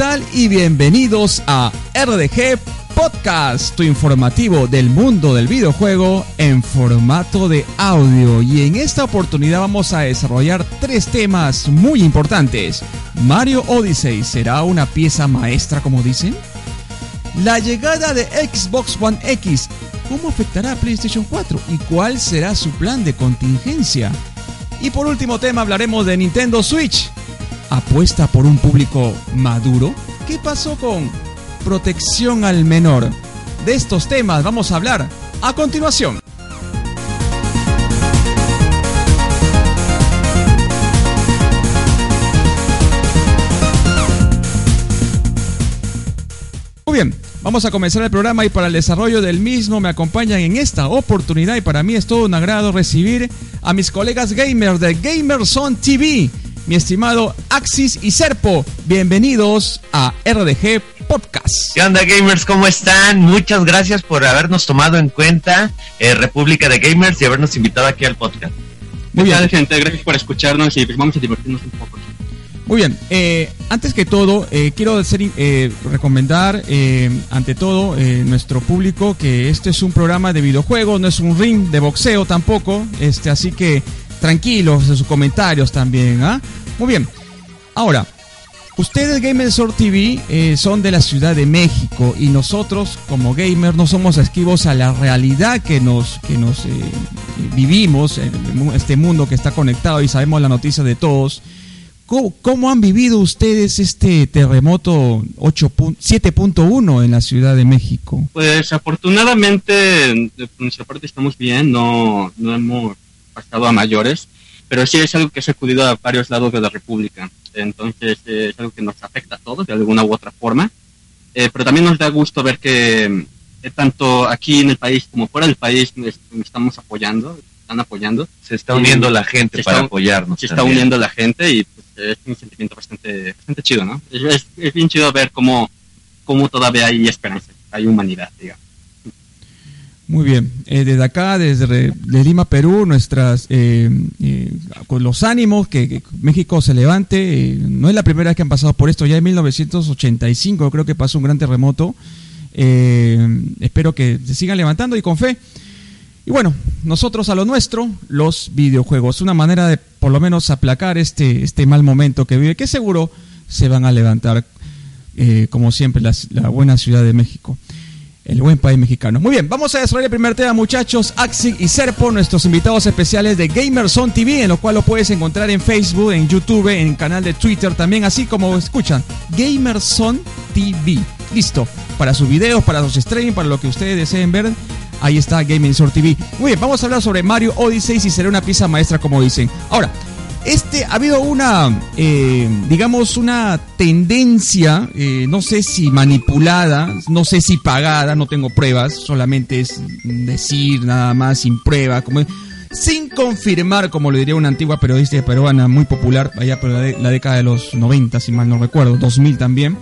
tal? Y bienvenidos a RDG Podcast, tu informativo del mundo del videojuego en formato de audio. Y en esta oportunidad vamos a desarrollar tres temas muy importantes. Mario Odyssey será una pieza maestra, como dicen. La llegada de Xbox One X, ¿cómo afectará a PlayStation 4? ¿Y cuál será su plan de contingencia? Y por último tema hablaremos de Nintendo Switch apuesta por un público maduro? ¿Qué pasó con protección al menor? De estos temas vamos a hablar a continuación. Muy bien, vamos a comenzar el programa y para el desarrollo del mismo me acompañan en esta oportunidad y para mí es todo un agrado recibir a mis colegas gamers de Gamerson TV mi estimado Axis y Serpo. Bienvenidos a RDG Podcast. ¿Qué onda gamers? ¿Cómo están? Muchas gracias por habernos tomado en cuenta eh, República de Gamers y habernos invitado aquí al podcast. Muy bien, gente, gracias por escucharnos y vamos a divertirnos un poco. Muy bien, eh, antes que todo, eh, quiero hacer, eh, recomendar eh, ante todo eh, nuestro público que este es un programa de videojuegos, no es un ring de boxeo tampoco, este, así que tranquilos en sus comentarios también. ¿ah? Muy bien, ahora, ustedes Gamersor TV eh, son de la Ciudad de México y nosotros como gamers no somos esquivos a la realidad que nos, que nos eh, vivimos en este mundo que está conectado y sabemos la noticia de todos. ¿Cómo, ¿Cómo, han vivido ustedes este terremoto 7.1 en la Ciudad de México? Pues afortunadamente de nuestra parte estamos bien, no, no hemos pasado a mayores, pero sí es algo que ha sacudido a varios lados de la República. Entonces eh, es algo que nos afecta a todos de alguna u otra forma. Eh, pero también nos da gusto ver que eh, tanto aquí en el país como fuera del país estamos apoyando, están apoyando. Se está uniendo la gente para está, apoyarnos. Se está uniendo la gente y pues, es un sentimiento bastante, bastante chido, ¿no? Es, es, es bien chido ver cómo, cómo todavía hay esperanza, hay humanidad, digamos. Muy bien, eh, desde acá, desde de Lima, Perú, nuestras eh, eh, con los ánimos que, México se levante. no es la primera vez que han pasado por esto, ya en 1985 creo que pasó un gran terremoto. espero que se sigan levantando y con fe. Y bueno, nosotros a lo nuestro, los videojuegos, una manera de por lo menos aplacar este, este mal momento que vive, que seguro se van a levantar, como siempre, la buena Ciudad de México el buen país mexicano. Muy bien, vamos a desarrollar el primer tema, muchachos. Axi y Serpo, nuestros invitados especiales de Gamerson TV, en lo cual lo puedes encontrar en Facebook, en YouTube, en el canal de Twitter también, así como escuchan, Gamerson TV. Listo, para sus videos, para los streaming, para lo que ustedes deseen ver. Ahí está Gamerson TV. Muy bien, vamos a hablar sobre Mario Odyssey si será una pieza maestra, como dicen. Ahora, este ha habido una, eh, digamos, una tendencia, eh, no sé si manipulada, no sé si pagada, no tengo pruebas, solamente es decir nada más sin prueba, como sin confirmar, como lo diría una antigua periodista peruana muy popular allá por la, década de los 90, si mal no recuerdo, 2000 también,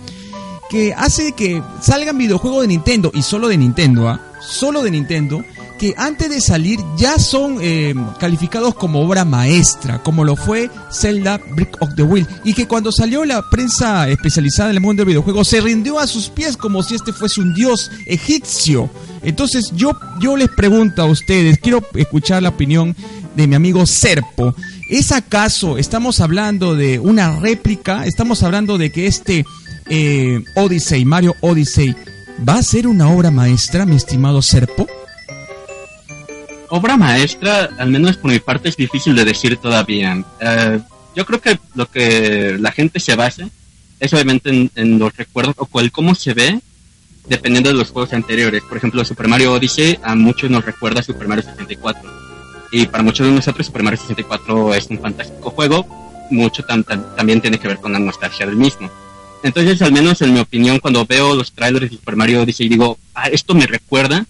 que hace que salgan videojuegos de Nintendo y solo de Nintendo, ¿ah? solo de Nintendo que antes de salir ya son eh, calificados como obra maestra, como lo fue Zelda Brick of the Wheel, y que cuando salió la prensa especializada en el mundo del videojuego se rindió a sus pies como si este fuese un dios egipcio. Entonces yo, yo les pregunto a ustedes, quiero escuchar la opinión de mi amigo Serpo. ¿Es acaso, estamos hablando de una réplica? ¿Estamos hablando de que este eh, Odyssey, Mario Odyssey, va a ser una obra maestra, mi estimado Serpo? Obra maestra, al menos por mi parte, es difícil de decir todavía. Eh, yo creo que lo que la gente se basa es obviamente en, los recuerdos o el cómo se ve dependiendo de los juegos anteriores. Por ejemplo, Super Mario Odyssey a muchos nos recuerda a Super Mario 64. Y para muchos de nosotros Super Mario 64 es un fantástico juego. Mucho también tiene que ver con la nostalgia del mismo. Entonces, al menos en mi opinión, cuando veo los trailers de Super Mario Odyssey, digo, ah, esto me recuerda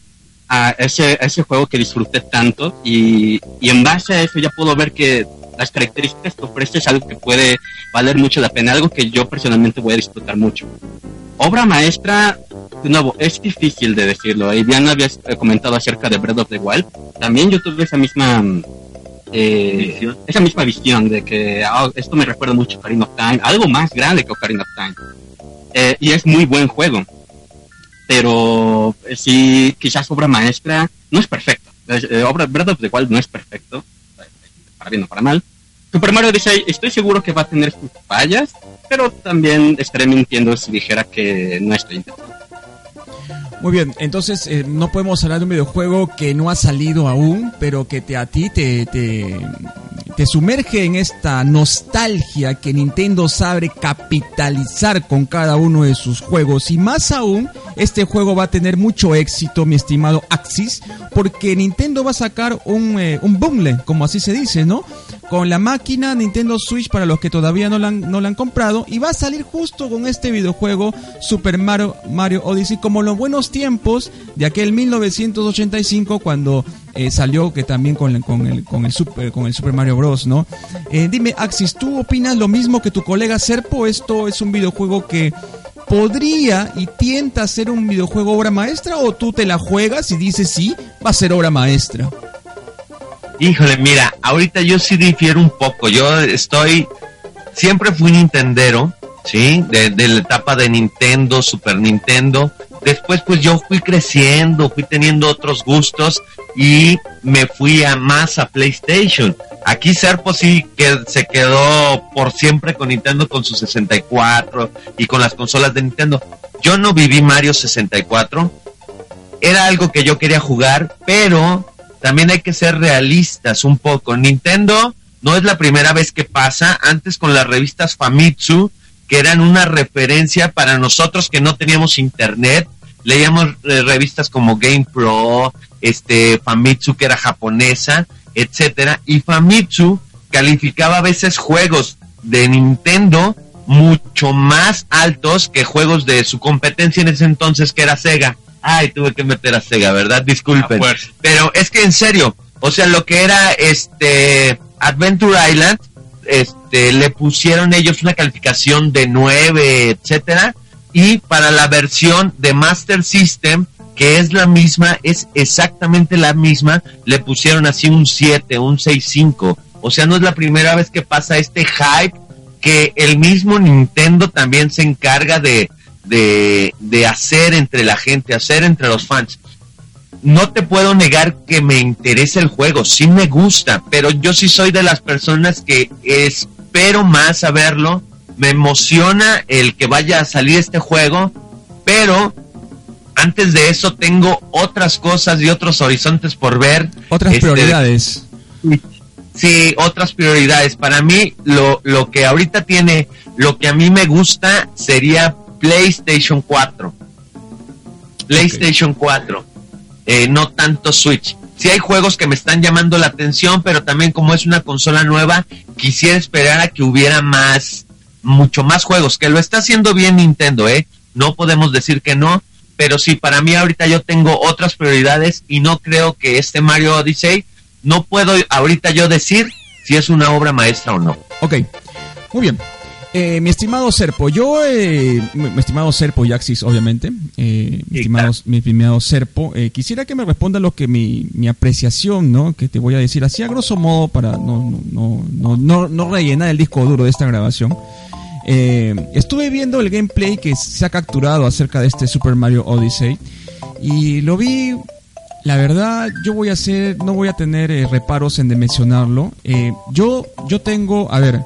a ese, ese juego que disfruté tanto y, y en base a eso ya puedo ver que las características que ofrece es algo que puede valer mucho la pena, algo que yo personalmente voy a disfrutar mucho. Obra maestra, de nuevo, es difícil de decirlo. Y Diana había eh, comentado acerca de Breath of the Wild. También yo tuve esa misma eh, esa misma visión de que ah, esto me recuerda mucho a Ocarina of Time, algo más grande que Ocarina of Time. Eh, y es muy buen juego. Pero sí, quizás obra maestra no es perfecta. obra, Breath of the Wild no es perfecto, para bien o para mal. Super Mario dice, estoy seguro que va a tener sus fallas, pero también estaré mintiendo si dijera que no estoy intentando. Muy bien, entonces eh, no podemos hablar de un videojuego que no ha salido aún, pero que te, a ti te, te sumerge en esta nostalgia que Nintendo sabe capitalizar con cada uno de sus juegos. Y más aún, este juego va a tener mucho éxito, mi estimado Axis, porque Nintendo va a sacar un, eh, un bundle, como así se dice, ¿no? con la máquina Nintendo Switch para los que todavía no la han, no han comprado y va a salir justo con este videojuego Super Mario, Mario Odyssey como los buenos tiempos de aquel 1985 cuando eh, salió que también con, con, el, con, el Super, con el Super Mario Bros, ¿no? Eh, dime, Axis, ¿tú opinas lo mismo que tu colega Serpo? Esto es un videojuego que podría y tienta ser un videojuego obra maestra o tú te la juegas y dices sí, va a ser obra maestra. Híjole, mira, ahorita yo sí difiero un poco. Yo estoy, siempre fui Nintendero, ¿sí? De, la etapa de Nintendo, Super Nintendo. Después pues yo fui creciendo, fui teniendo otros gustos y me fui a más a PlayStation. Aquí Serpo sí que se quedó por siempre con Nintendo con su 64 y con las consolas de Nintendo. Yo no viví Mario 64. Era algo que yo quería jugar, pero también hay que ser realistas un poco. Nintendo no es la primera vez que pasa, antes con las revistas Famitsu, que eran una referencia para nosotros que no teníamos internet, leíamos eh, revistas como Game Pro, este Famitsu que era japonesa, etcétera, y Famitsu calificaba a veces juegos de Nintendo mucho más altos que juegos de su competencia en ese entonces que era Sega. Ay, tuve que meter a Sega, ¿verdad? Disculpen. Pero es que en serio, o sea, lo que era este Adventure Island, este, le pusieron ellos una calificación de 9, etcétera, y para la versión de Master System, que es la misma, es exactamente la misma, le pusieron así un 7, un 6.5. O sea, no es la primera vez que pasa este hype que el mismo Nintendo también se encarga de, de, hacer entre la gente, hacer entre los fans. No te puedo negar que me interesa el juego, sí me gusta, pero yo sí soy de las personas que espero más a verlo, me emociona el que vaya a salir este juego, pero antes de eso tengo otras cosas y otros horizontes por ver. Otras este, prioridades. Sí, otras prioridades. Para mí, lo, lo que ahorita tiene, lo que a mí me gusta sería PlayStation 4. PlayStation 4. Eh, no tanto Switch. Sí hay juegos que me están llamando la atención, pero también como es una consola nueva, quisiera esperar a que hubiera más, mucho más juegos, que lo está haciendo bien Nintendo, ¿eh? No podemos decir que no, pero sí, para mí ahorita yo tengo otras prioridades y no creo que este Mario Odyssey, no puedo ahorita yo decir si es una obra maestra o no. Ok, muy bien. Eh, mi estimado Serpo, yo, eh, mi estimado Serpo y Axis, obviamente, eh, mi, estimado, mi estimado Serpo, eh, quisiera que me responda lo que mi, mi apreciación, ¿no? Que te voy a decir así a grosso modo para no, no, no, no, no rellenar el disco duro de esta grabación. estuve viendo el gameplay que se ha capturado acerca de este Super Mario Odyssey y lo vi La verdad, yo voy a hacer, no voy a tener eh, reparos en de mencionarlo. Eh, yo, yo tengo, a ver,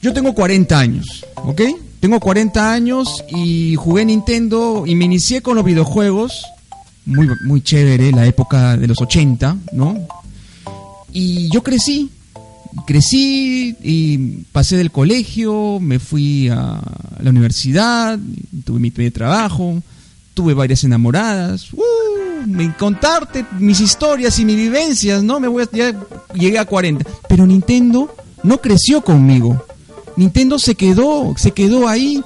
yo tengo 40 años, ¿ok? Tengo 40 años y jugué Nintendo y me inicié con los videojuegos. Muy, muy chévere, la época de los 80, ¿no? Y yo crecí, crecí y pasé del colegio, me fui a la universidad, tuve mi primer trabajo, tuve varias enamoradas. ¡Uh! contarte mis historias y mis vivencias, ¿no? Me voy ya llegué a 40, pero Nintendo no creció conmigo. Nintendo se quedó, se quedó ahí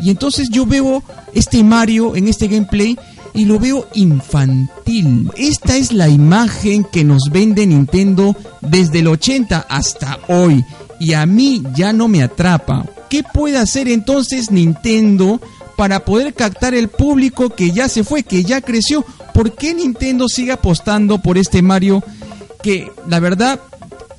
y entonces yo veo este Mario en este gameplay y lo veo infantil. Esta es la imagen que nos vende Nintendo desde el 80 hasta hoy y a mí ya no me atrapa. ¿Qué puede hacer entonces Nintendo para poder captar el público que ya se fue, que ya creció? ¿Por qué Nintendo sigue apostando por este Mario que la verdad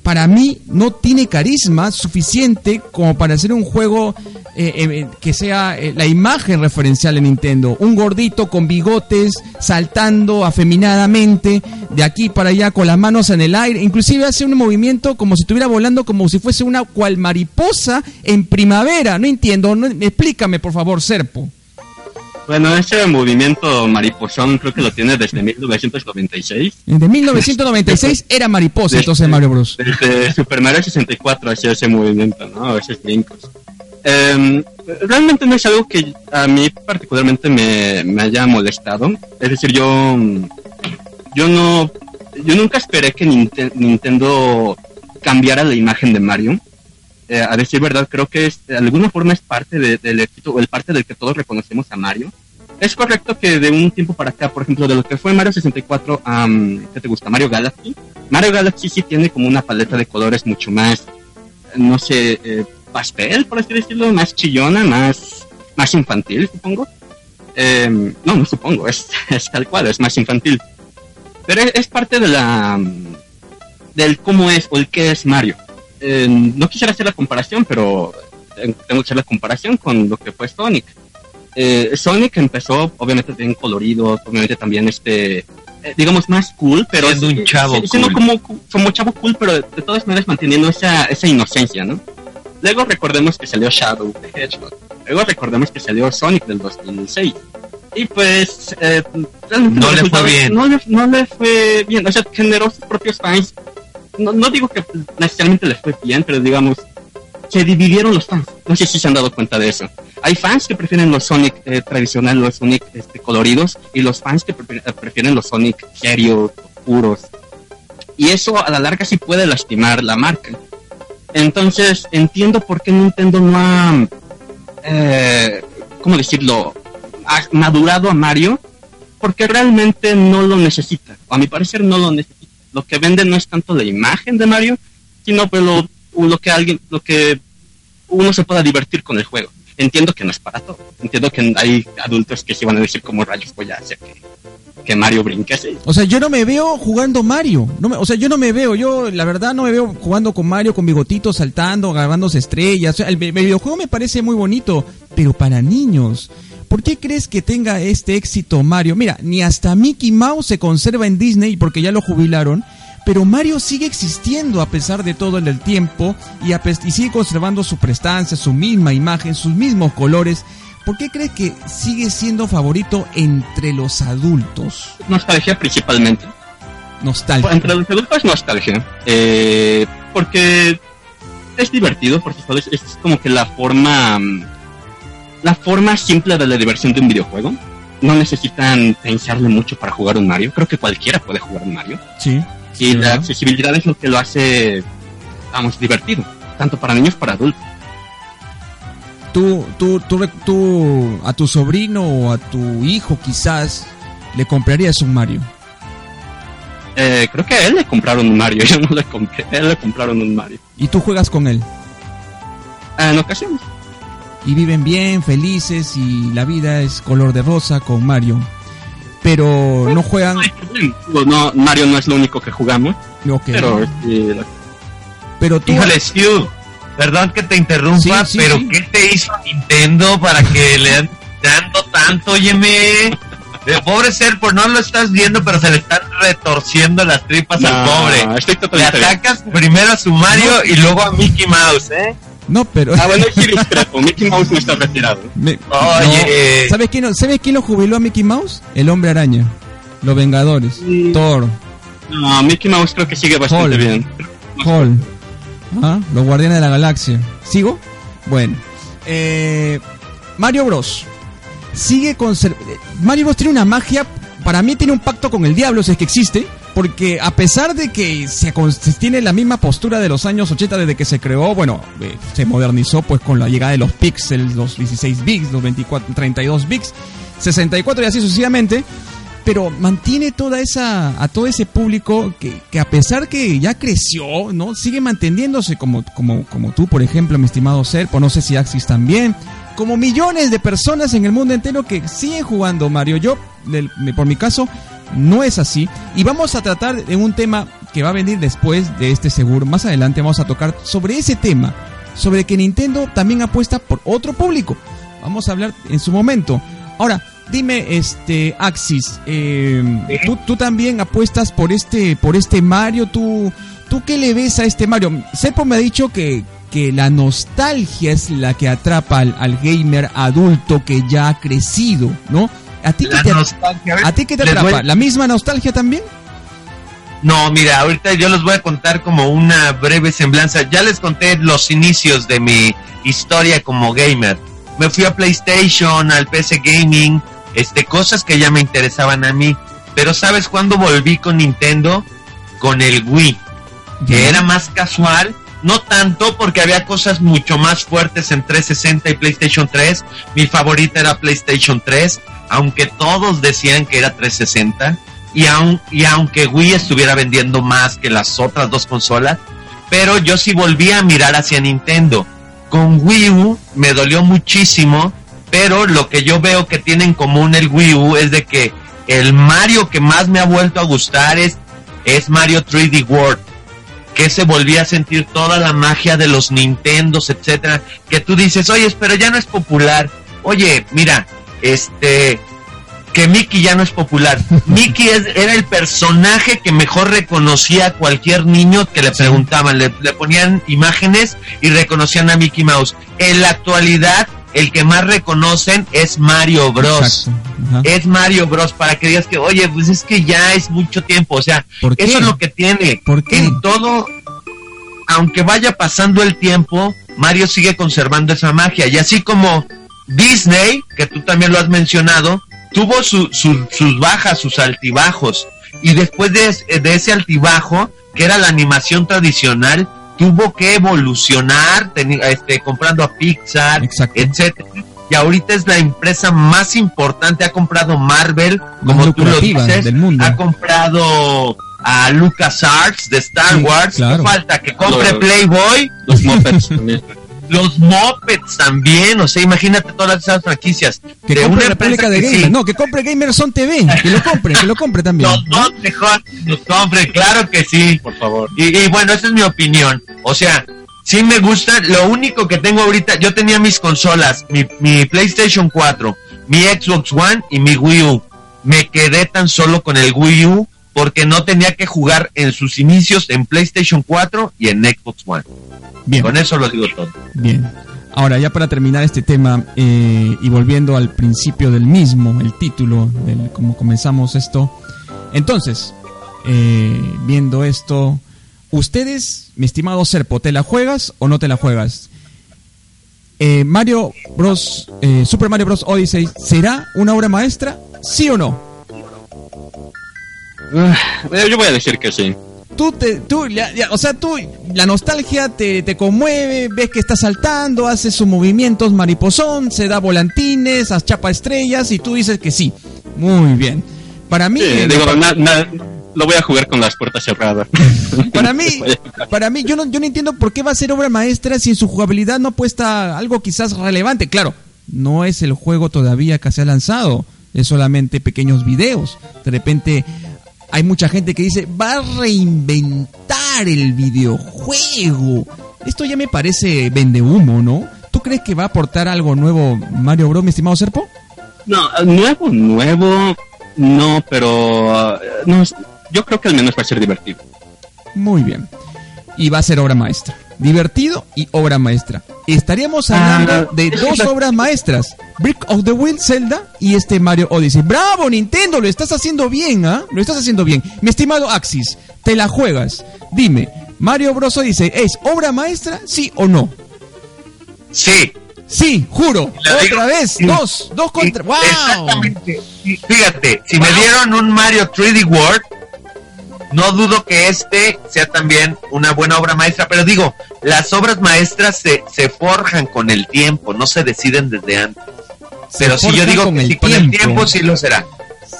para mí no tiene carisma suficiente como para hacer un juego eh, eh, que sea eh, la imagen referencial de Nintendo. Un gordito con bigotes saltando afeminadamente de aquí para allá con las manos en el aire. Inclusive hace un movimiento como si estuviera volando como si fuese una cual mariposa en primavera. No entiendo. explícame por favor, Serpo. Bueno, ese movimiento mariposón creo que lo tiene desde 1996. Desde 1996 era mariposa entonces Mario Bros. Desde Super Mario 64 hacía ese movimiento, ¿no? Esos brincos. Em, realmente no es algo que a mí particularmente me, me, haya molestado. Es decir, yo, yo no, yo nunca esperé que Nintendo cambiara la imagen de Mario. Eh, a decir verdad, creo que de alguna forma es parte del éxito, o el parte del que todos reconocemos a Mario. Es correcto que de un tiempo para acá, por ejemplo, de lo que fue Mario 64 a, ¿qué te gusta? Mario Galaxy. Mario Galaxy sí tiene como una paleta de colores mucho más, no sé, eh, pastel, por así decirlo, más chillona, más, más infantil, supongo. Em, no, no supongo, es, es, tal cual, es más infantil. Pero es, es parte de la, del cómo es o el qué es Mario eh, no quisiera hacer la comparación, pero tengo que hacer la comparación con lo que fue Sonic. Eh, Sonic empezó, obviamente, bien colorido, obviamente también este, eh, digamos, más cool, pero es un chavo siendo como, como chavo cool, pero de, todas maneras manteniendo esa, esa inocencia, ¿no? Luego recordemos que salió Shadow the Hedgehog. Luego recordemos que salió Sonic del 2006. Y pues, eh, no le fue bien. No le, no le fue bien. O sea, generó sus propios fans no, no digo que necesariamente les fue bien, pero digamos, se dividieron los fans. No sé si se han dado cuenta de eso. Hay fans que prefieren los Sonic eh, tradicionales, los Sonic este, coloridos, y los fans que prefieren los Sonic serios, puros. Y eso a la larga sí puede lastimar la marca. Entonces entiendo por qué Nintendo no ha, eh, ¿cómo decirlo?, ha madurado a Mario, porque realmente no lo necesita. A mi parecer no lo necesita lo que vende no es tanto la imagen de Mario, sino pues lo, lo que alguien, lo que uno se pueda divertir con el juego. Entiendo que no es para todo. Entiendo que hay adultos que se van a decir como rayos voy a hacer que, Mario brinque así. O sea, yo no me veo jugando Mario. No me, o sea, yo no me veo, yo la verdad no me veo jugando con Mario con bigotitos saltando, agarrándose estrellas. el, el videojuego me parece muy bonito, pero para niños. ¿Por qué crees que tenga este éxito Mario? Mira, ni hasta Mickey Mouse se conserva en Disney porque ya lo jubilaron, pero Mario sigue existiendo a pesar de todo el tiempo y, sigue conservando su prestancia, su misma imagen, sus mismos colores. ¿Por qué crees que sigue siendo favorito entre los adultos? Nostalgia principalmente. Nostalgia. Entre los adultos nostalgia. Eh, porque es divertido, porque es como que la forma mm, la forma simple de la diversión de un videojuego. No necesitan pensarle mucho para jugar un Mario. Creo que cualquiera puede jugar un Mario. Sí. Y la accesibilidad es lo que lo hace, vamos, divertido. Tanto para niños como para adultos. Tú, tú, tú, tú, a tu sobrino o a tu hijo quizás le comprarías un Mario. Eh, creo que a él le compraron un Mario. Yo no le compré. A él le compraron un Mario. ¿Y tú juegas con él? Ah, en ocasiones y viven bien, felices y la vida es color de rosa con Mario. Pero no juegan. No, Mario no es lo único que jugamos. Pero, pero tú. Híjole, Stu, perdón que te interrumpa, pero ¿qué te hizo Nintendo para que le dan dando tanto, óyeme? De pobre Serpo, no lo estás viendo, pero se le están retorciendo las tripas al No, pobre. estoy Le bien. atacas primero a su Mario y luego a Mickey Mouse, ¿eh? No, pero... Ah, bueno, sí discrepo. Mickey Mouse no está retirado. Me- Oye. no. ¿Sabes, quién, lo- ¿Sabes quién lo jubiló a Mickey Mouse? El hombre araña. Los Vengadores. Thor. No, Mickey Mouse creo que sigue bastante bien. Hall. Ah, Los Guardianes de la Galaxia. ¿Sigo? Bueno. Eh, Mario Bros. Sigue eh, Mario Bros tiene una magia. Para mí tiene un pacto con el diablo, si es que existe. Porque a pesar de que se, tiene la misma postura de los años 80 desde que se creó, bueno, eh, se modernizó pues con la llegada de los pixels, los 16 bits, los 24, 32 bits, 64 y así sucesivamente pero mantiene toda esa a todo ese público que, que a pesar que ya creció no sigue manteniéndose como como como tú por ejemplo mi estimado Serpo no sé si Axis también como millones de personas en el mundo entero que siguen jugando Mario. Yo del- por mi caso no es así. Y vamos a tratar de un tema que va a venir después de este seguro más adelante vamos a tocar sobre ese tema sobre que Nintendo también apuesta por otro público. Vamos a hablar en su momento. Ahora Dime, este, Axis, eh, ¿tú, tú también apuestas por este, por este Mario, ¿tú, tú qué le ves a este Mario? Sepo me ha dicho que, que la nostalgia es la que atrapa al, al gamer adulto que ya ha crecido, ¿no? ¿A ti qué te. A ver, ¿a ti qué te? ¿La misma nostalgia también? No, mira, ahorita yo les voy a contar como una breve semblanza. Ya les conté los inicios de mi historia como gamer. Me fui a PlayStation, al PC Gaming, este, cosas que ya me interesaban a mí. Pero ¿sabes cuándo volví con Nintendo? Con el Wii, que era más casual. No tanto porque había cosas mucho más fuertes en 360 y PlayStation 3. Mi favorita era PlayStation 3, aunque todos decían que era 360 y, aun, y aunque Wii estuviera vendiendo más que las otras dos consolas, pero yo sí volví a mirar hacia Nintendo. Con Wii U me dolió muchísimo, pero lo que yo veo que tiene en común el Wii U es de que el Mario que más me ha vuelto a gustar es, es Mario 3D World, que se volvía a sentir toda la magia de los Nintendos, etcétera, que tú dices, oye, pero ya no es popular. Oye, mira, este, que Mickey ya no es popular. Mickey es- era el personaje que mejor reconocía a cualquier niño que le preguntaban, le, le ponían imágenes y reconocían a Mickey Mouse. En la actualidad, el que más reconocen es Mario Bros. Es Mario Bros. Para que digas que, oye, pues es que ya es mucho tiempo. O sea, eso es lo que tiene. ¿Por qué? En todo, aunque vaya pasando el tiempo, Mario sigue conservando esa magia. Y así como Disney, que tú también lo has mencionado, tuvo su- su- sus bajas, sus altibajos. Y después de, es- de ese altibajo, que era la animación tradicional, tuvo que evolucionar, este, comprando a Pixar, Exacto. etcétera. Y ahorita es la empresa más importante, ha comprado Marvel, Más como tú lo dices, del mundo. ha comprado a LucasArts de Star Sí, Wars, claro. ¿qué falta? Que compre Playboy, Los Muppets también. Los Muppets también, o sea, imagínate todas esas franquicias. Que de compre una República de Gamers. sí, No, que compre Gamerson TV. Que lo compre, que lo compre también. Los dos mejor, los compre, claro que sí. Por favor. Y, y bueno, esa es mi opinión. O sea, sí me gusta. Lo único que tengo ahorita, yo tenía mis consolas, mi, mi PlayStation 4, mi Xbox One y mi Wii U. Me quedé tan solo con el Wii U porque no tenía que jugar en sus inicios en PlayStation 4 y en Xbox One. Bien. Con eso lo digo todo. Bien. Ahora, ya para terminar este tema eh, y volviendo al principio del mismo, el título, del cómo comenzamos esto. Entonces, eh, viendo esto, ustedes, mi estimado Serpo, ¿te la juegas o no te la juegas? Eh, Mario Bros. eh, Super Mario Bros. Odyssey, ¿será una obra maestra? ¿Sí o no? Eh, Yo voy a decir que sí. Tú, te, tú ya- ya, o sea, tú, la nostalgia te, te conmueve, ves que está saltando, hace sus movimientos mariposón, se da volantines, as chapa estrellas y tú dices que sí. Muy bien. Para mí, Sí, digo, na- na- lo voy a jugar con las puertas cerradas. para mí, para mí, yo no, yo no entiendo por qué va a ser obra maestra si en su jugabilidad no apuesta algo quizás relevante. Claro, no es el juego todavía que se ha lanzado, es solamente pequeños videos. De repente hay mucha gente que dice, va a reinventar el videojuego. Esto ya me parece vende humo, ¿no? ¿Tú crees que va a aportar algo nuevo Mario Bros, mi estimado Serpo? No, nuevo, nuevo. No, pero eh, no, yo creo que al menos va a ser divertido. Muy bien. Y va a ser obra maestra. Divertido y obra maestra. Estaríamos hablando Ah, de dos obras maestras. Brick of the Wild Zelda y este Mario Odyssey. ¡Bravo, Nintendo! Lo estás haciendo bien, ¿ah? Lo estás haciendo bien. Mi estimado Axis, te la juegas. Dime, ¿Mario Bros. Odyssey es obra maestra, sí o no? Sí. Sí, juro. Otra digo- vez. sí. Dos. Dos contra. ¡Wow! Exactamente. Y Fíjate, si me dieron un Mario 3D World, no dudo que este sea también una buena obra maestra, pero digo, las obras maestras se, se forjan con el tiempo, no se deciden desde antes. Pero si yo digo con que el sí, con el tiempo sí lo será.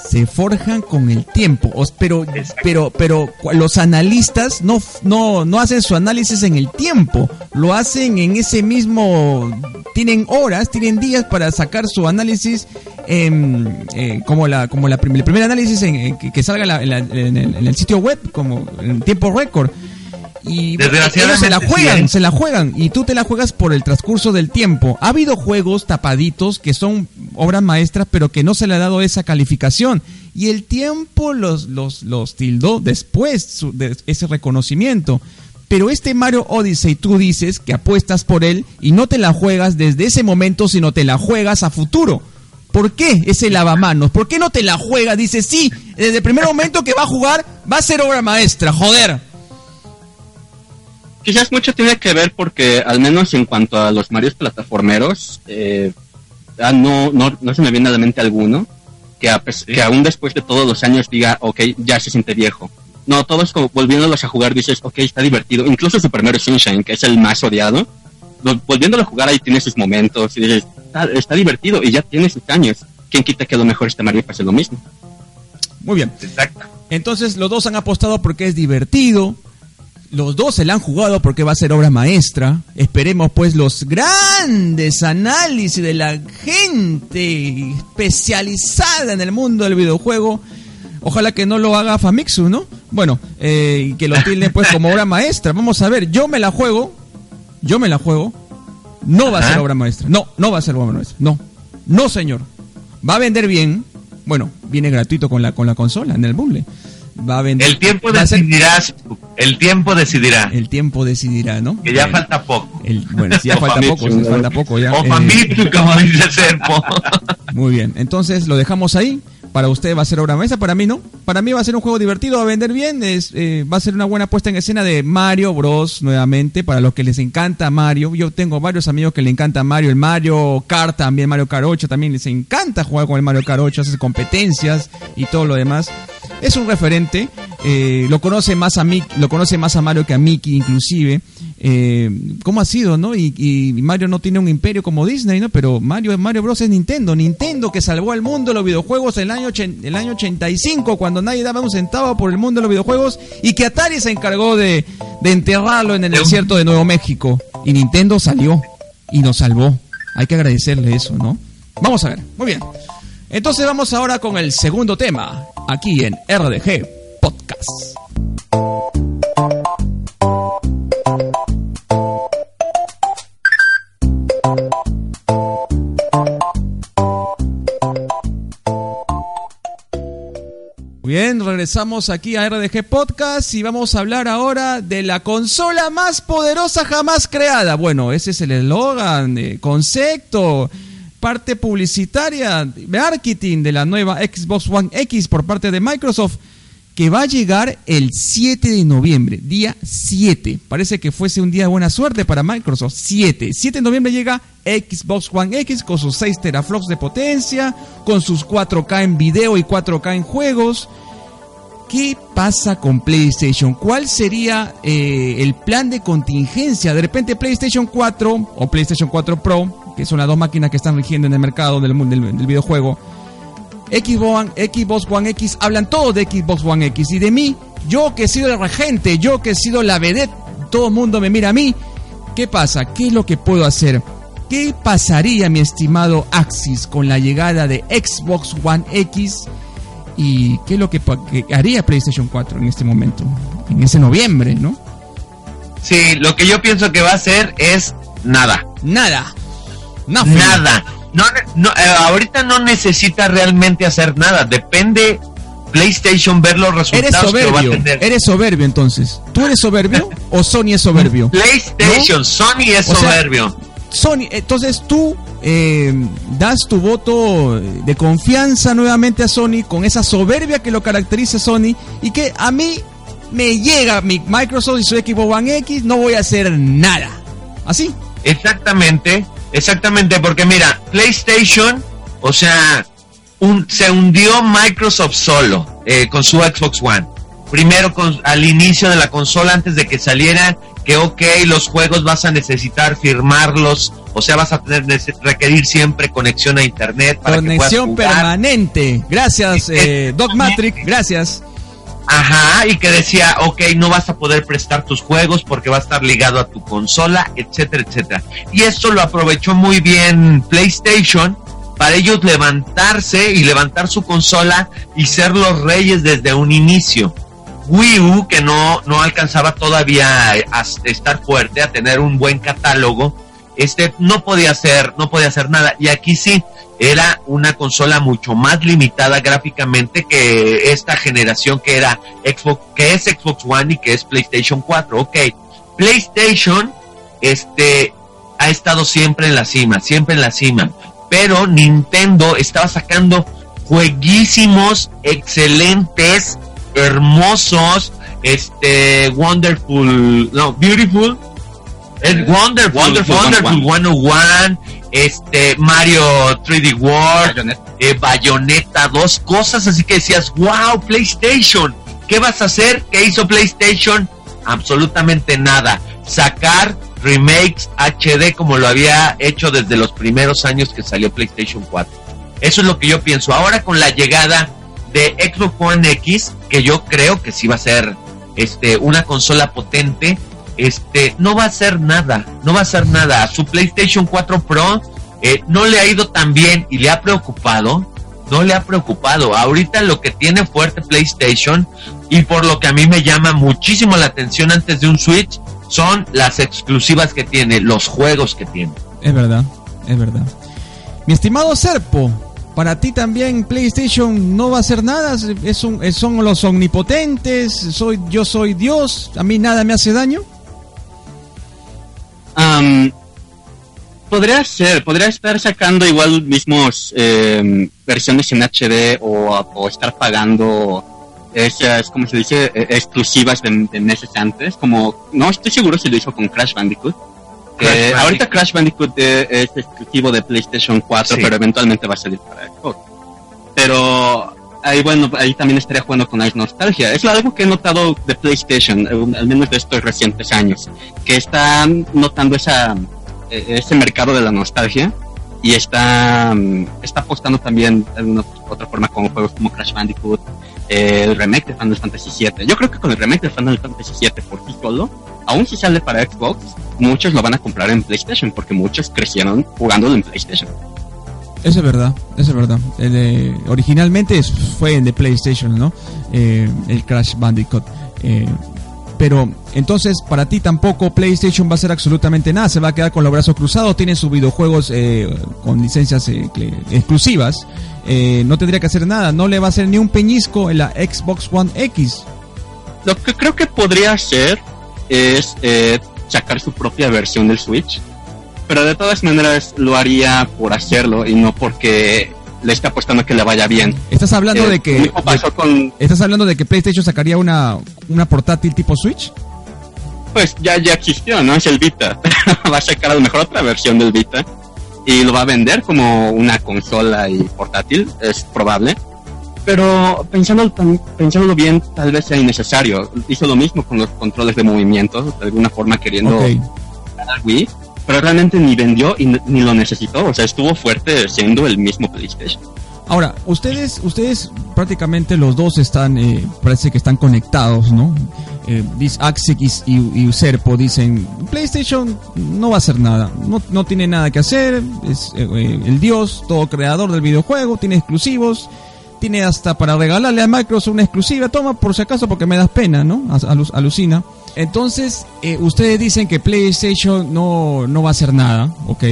se forjan con el tiempo. Pero, Exacto. pero, pero los analistas no, no, no hacen su análisis en el tiempo. Lo hacen en ese mismo. Tienen horas, tienen días para sacar su análisis. Em, eh, como la, como la el primer análisis en, que, que salga la- en, la- en el, en el sitio web, como en tiempo récord. Y ellos se la juegan, ¿eh? se la juegan y tú te la juegas por el transcurso del tiempo. Ha habido juegos tapaditos que son obras maestras pero que no se le ha dado esa calificación y el tiempo los, los, los tildó después su- de ese reconocimiento. Pero este Mario Odyssey tú dices que apuestas por él y no te la juegas desde ese momento sino te la juegas a futuro. ¿Por qué ese lavamanos? ¿Por qué no te la juegas? Dices, sí, desde el primer momento que va a jugar va a ser obra maestra, joder. Quizás mucho tiene que ver porque, al menos en cuanto a los Marios plataformeros, eh, ah, no, no, no se me viene a la mente alguno que, a que aún después de todos los años diga, ok, ya se siente viejo. No, todos como volviéndolos a jugar dices, ok, está divertido. Incluso Super Mario Sunshine, que es el más odiado, lo- volviéndolo a jugar ahí tiene sus momentos y dices, está, está divertido y ya tiene sus años. ¿Quién quita que a lo mejor este Mario pase lo mismo? Muy bien. Exacto. Entonces los dos han apostado porque es divertido. Los dos se la han jugado porque va a ser obra maestra. Esperemos pues los grandes análisis de la gente especializada en el mundo del videojuego. Ojalá que no lo haga Famitsu, ¿no? Bueno, eh, que lo tilden pues como obra maestra. Vamos a ver, yo me la juego. Yo me la juego. No va a ser obra maestra. No, no va a ser obra maestra. No. No, señor. Va a vender bien. Bueno, viene gratuito con la con la consola en el bundle. Va a vender. El tiempo ser- decidirá, el tiempo decidirá, el tiempo decidirá, ¿no? que ya falta poco. el- bueno, sí, ya falta poco, ¿no? falta poco ya. O Eh, como dice Serpo. muy bien, entonces lo dejamos ahí. Para usted va a ser obra maestra, para mí no. Para mí va a ser un juego divertido, va a vender bien. Es, eh, va a ser una buena puesta en escena de Mario Bros. nuevamente. Para los que les encanta Mario. Yo tengo varios amigos que le encanta Mario. El Mario Kart también, Mario Kart 8 también les encanta jugar con el Mario Kart 8. Hace competencias y todo lo demás. Es un referente. eh, lo conoce más a Mickey, lo conoce más a Mario que a Mickey inclusive. Eh, ¿Cómo ha sido, no? Y, y Mario no tiene un imperio como Disney, ¿no? Pero Mario, Mario Bros es Nintendo. Nintendo que salvó al mundo de los videojuegos en el año, ochen- el año 85 cuando nadie daba un centavo por el mundo de los videojuegos y que Atari se encargó de, de enterrarlo en el desierto de Nuevo México. Y Nintendo salió y nos salvó. Hay que agradecerle eso, ¿no? Vamos a ver. Muy bien. Entonces vamos ahora con el segundo tema, aquí en RDG Podcast. Regresamos aquí a RDG Podcast y vamos a hablar ahora de la consola más poderosa jamás creada. Bueno, ese es el eslogan, eh, concepto, parte publicitaria, marketing de la nueva Xbox One X por parte de Microsoft, que va a llegar el 7 de noviembre, día 7. Parece que fuese un día de buena suerte para Microsoft. 7. 7 de noviembre llega Xbox One X con sus 6 teraflops de potencia, con sus 4K en video y 4K en juegos. ¿Qué pasa con PlayStation? ¿Cuál sería eh, el plan de contingencia? De repente PlayStation 4 o PlayStation 4 Pro, que son las dos máquinas que están rigiendo en el mercado del, del, del videojuego, Xbox Xbox One X, hablan todos de Xbox One X y de mí, yo que he sido el regente, yo que he sido la vedette, todo el mundo me mira a mí. ¿Qué pasa? ¿Qué es lo que puedo hacer? ¿Qué pasaría, mi estimado Axis, con la llegada de Xbox One X? ¿Y qué es lo que, que haría PlayStation 4 en este momento? En ese noviembre, ¿no? Sí, lo que yo pienso que va a hacer es nada. Nada. Nothing. Nada. No, no, eh, ahorita no necesita realmente hacer nada. Depende PlayStation ver los resultados eres soberbio, Eres soberbio entonces. ¿Tú eres soberbio o Sony es soberbio? PlayStation, Sony es soberbio. Sony, entonces tú eh, das tu voto de confianza nuevamente a Sony con esa soberbia que lo caracteriza Sony y que a mí me llega mi Microsoft y su equipo One X, no voy a hacer nada. ¿Así? Exactamente, exactamente, porque mira, PlayStation, o sea, se hundió Microsoft solo eh, con su Xbox One. Primero con, al inicio de la consola, antes de que saliera, que ok, los juegos vas a necesitar firmarlos, o sea, vas a tener requerir siempre conexión a internet. Para conexión permanente. Gracias, eh, Dogmatric, gracias. Ajá, y que decía, ok, no vas a poder prestar tus juegos porque va a estar ligado a tu consola, etcétera, etcétera. Y esto lo aprovechó muy bien PlayStation para ellos levantarse y levantar su consola y ser los reyes desde un inicio. Wii U, que no, no alcanzaba todavía a estar fuerte, a tener un buen catálogo, este no podía hacer, no podía hacer nada. Y aquí sí, era una consola mucho más limitada gráficamente que esta generación que era Xbox, que es Xbox One y que es PlayStation 4. Ok, PlayStation, este, ha estado siempre en la cima, siempre en la cima. Pero Nintendo estaba sacando jueguísimos, excelentes, hermosos, este, wonderful, no, beautiful, el Wonderful, Wonderful, Wonderful 101, este, Mario 3D World, eh, Bayonetta, dos cosas así que decías, wow, PlayStation, ¿qué vas a hacer? ¿Qué hizo PlayStation? Absolutamente nada. Sacar remakes HD como lo había hecho desde los primeros años que salió PlayStation 4. Eso es lo que yo pienso. Ahora con la llegada de Xbox One X, que yo creo que sí va a ser este, una consola potente, este, no va a hacer nada, no va a hacer nada. A su PlayStation 4 Pro eh, no le ha ido tan bien y le ha preocupado, no le ha preocupado. Ahorita lo que tiene fuerte PlayStation y por lo que a mí me llama muchísimo la atención antes de un Switch son las exclusivas que tiene, los juegos que tiene. Es verdad, es verdad. Mi estimado Serpo, para ti también PlayStation no va a hacer nada, es un, son los omnipotentes, soy, yo soy Dios, a mí nada me hace daño podría ser, podría estar sacando igual mismos em, versiones en HD o, estar pagando esas, como se dice, e, exclusivas de, meses antes. Como, no estoy seguro si lo hizo con Crash Bandicoot. Ahorita Crash Bandicoot eh, es exclusivo de PlayStation 4, pero eventualmente va a salir para Xbox. Pero ahí bueno, ahí también estaría jugando con la nostalgia. Es algo que he notado de PlayStation, eh, al menos de estos recientes años, que están notando esa, eh, ese mercado de la nostalgia y está, mm, está apostando también de una otra forma con juegos como Crash Bandicoot, eh, el remake de Final Fantasy VII. Yo creo que con el remake de Final Fantasy VII por sí solo, aún si sale para Xbox, muchos lo van a comprar en PlayStation porque muchos crecieron jugándolo en PlayStation. Eso es verdad, eso es verdad. originalmente fue en de PlayStation, ¿no? Eh, el Crash Bandicoot. Eh, pero entonces para ti tampoco PlayStation va a hacer absolutamente nada, se va a quedar con los brazos cruzados, tiene sus videojuegos eh, con licencias exclusivas, no tendría que hacer nada, no le va a hacer ni un peñisco en la Xbox One X. Lo que creo que podría hacer es sacar su propia versión del Switch pero de todas maneras lo haría por hacerlo y no porque le está apostando que le vaya bien. ¿Estás hablando eh, de que estás hablando de que PlayStation sacaría una una portátil tipo Switch? Pues ya ya existió, ¿no? Es el Vita. va a sacar a lo mejor otra versión del Vita y lo va a vender como una consola y portátil, es probable. Pero pensándolo, pensándolo bien, tal vez sea innecesario. Hizo lo mismo con los controles de movimiento, de alguna forma queriendo okay. Wii pero realmente ni vendió y ni lo necesitó, o sea, estuvo fuerte siendo el mismo PlayStation. Ahora, ustedes, ustedes prácticamente los dos están, eh, parece que están conectados, ¿no? Eh, Axix y, y Userpo dicen, PlayStation no va a hacer nada, no, no tiene nada que hacer, es eh, eh, el dios, todo creador del videojuego, tiene exclusivos, tiene hasta para regalarle a Microsoft una exclusiva, toma por si acaso porque me das pena, ¿no? Alucina. Entonces, eh, ustedes dicen que PlayStation no, no va a hacer nada, ¿ok?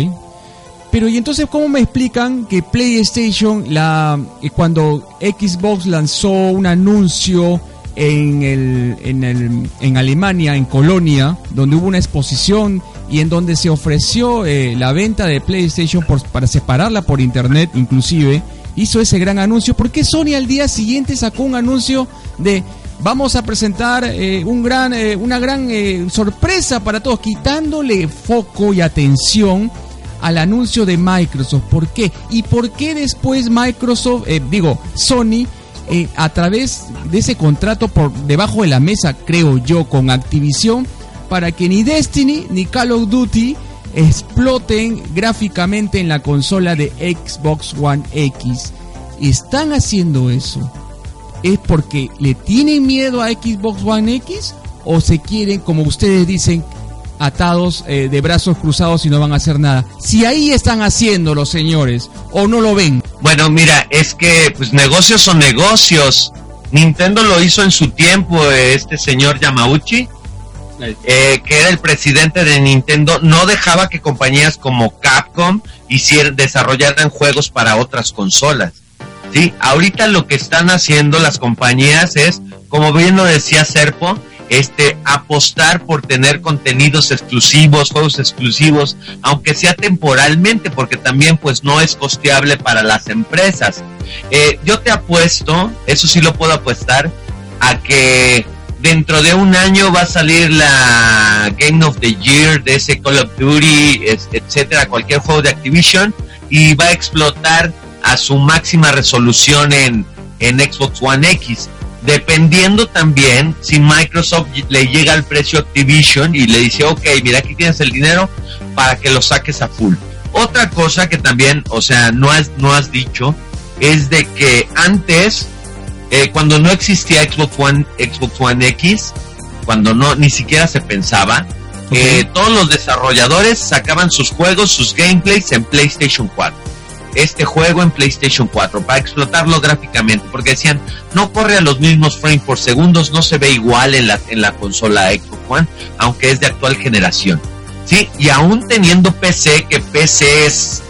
Pero y entonces cómo me explican que PlayStation la eh, cuando Xbox lanzó un anuncio en el, en el en Alemania en Colonia donde hubo una exposición y en donde se ofreció eh, la venta de PlayStation para separarla por internet inclusive hizo ese gran anuncio ¿por qué Sony al día siguiente sacó un anuncio de vamos a presentar eh, un gran, eh, una gran eh, sorpresa para todos, quitándole foco y atención al anuncio de Microsoft. ¿Por qué? ¿Y por qué después Microsoft, digo, Sony, a través de ese contrato por debajo de la mesa, creo yo, con Activision, para que ni Destiny ni Call of Duty exploten gráficamente en la consola de Xbox One X? Están haciendo eso es porque le tienen miedo a Xbox One X o se quieren, como ustedes dicen, atados eh, de brazos cruzados y no van a hacer nada. Si ahí están haciendo los señores o no lo ven. Bueno, mira, es que pues negocios son negocios. Nintendo lo hizo en su tiempo, este señor Yamauchi, eh, que era el presidente de Nintendo, no dejaba que compañías como Capcom hicieran, desarrollaran juegos para otras consolas. ¿sí? Ahorita lo que están haciendo las compañías es, como bien lo decía Serpo, este, apostar por tener contenidos exclusivos, juegos exclusivos, aunque sea temporalmente, porque también pues no es costeable para las empresas. Eh, yo te apuesto, eso sí lo puedo apostar, a que dentro de un año va a salir la Game of the Year de ese Call of Duty, etcétera, cualquier juego de Activision, y va a explotar a su máxima resolución en, en Xbox One X. Dependiendo también si Microsoft le llega al precio Activision y le dice, ok, mira, aquí tienes el dinero para que lo saques a full. Otra cosa que también, o sea, no has, no has dicho, es de que antes, eh, cuando no existía Xbox One, Xbox One X, cuando no ni siquiera se pensaba, eh, todos los desarrolladores sacaban sus juegos, sus gameplays en PlayStation 4 este juego en PlayStation 4 para explotarlo gráficamente, porque decían, no corre a los mismos frames por segundos, no se ve igual en la, en la consola Xbox One, aunque es de actual generación. Sí, y aún teniendo PC, que PC es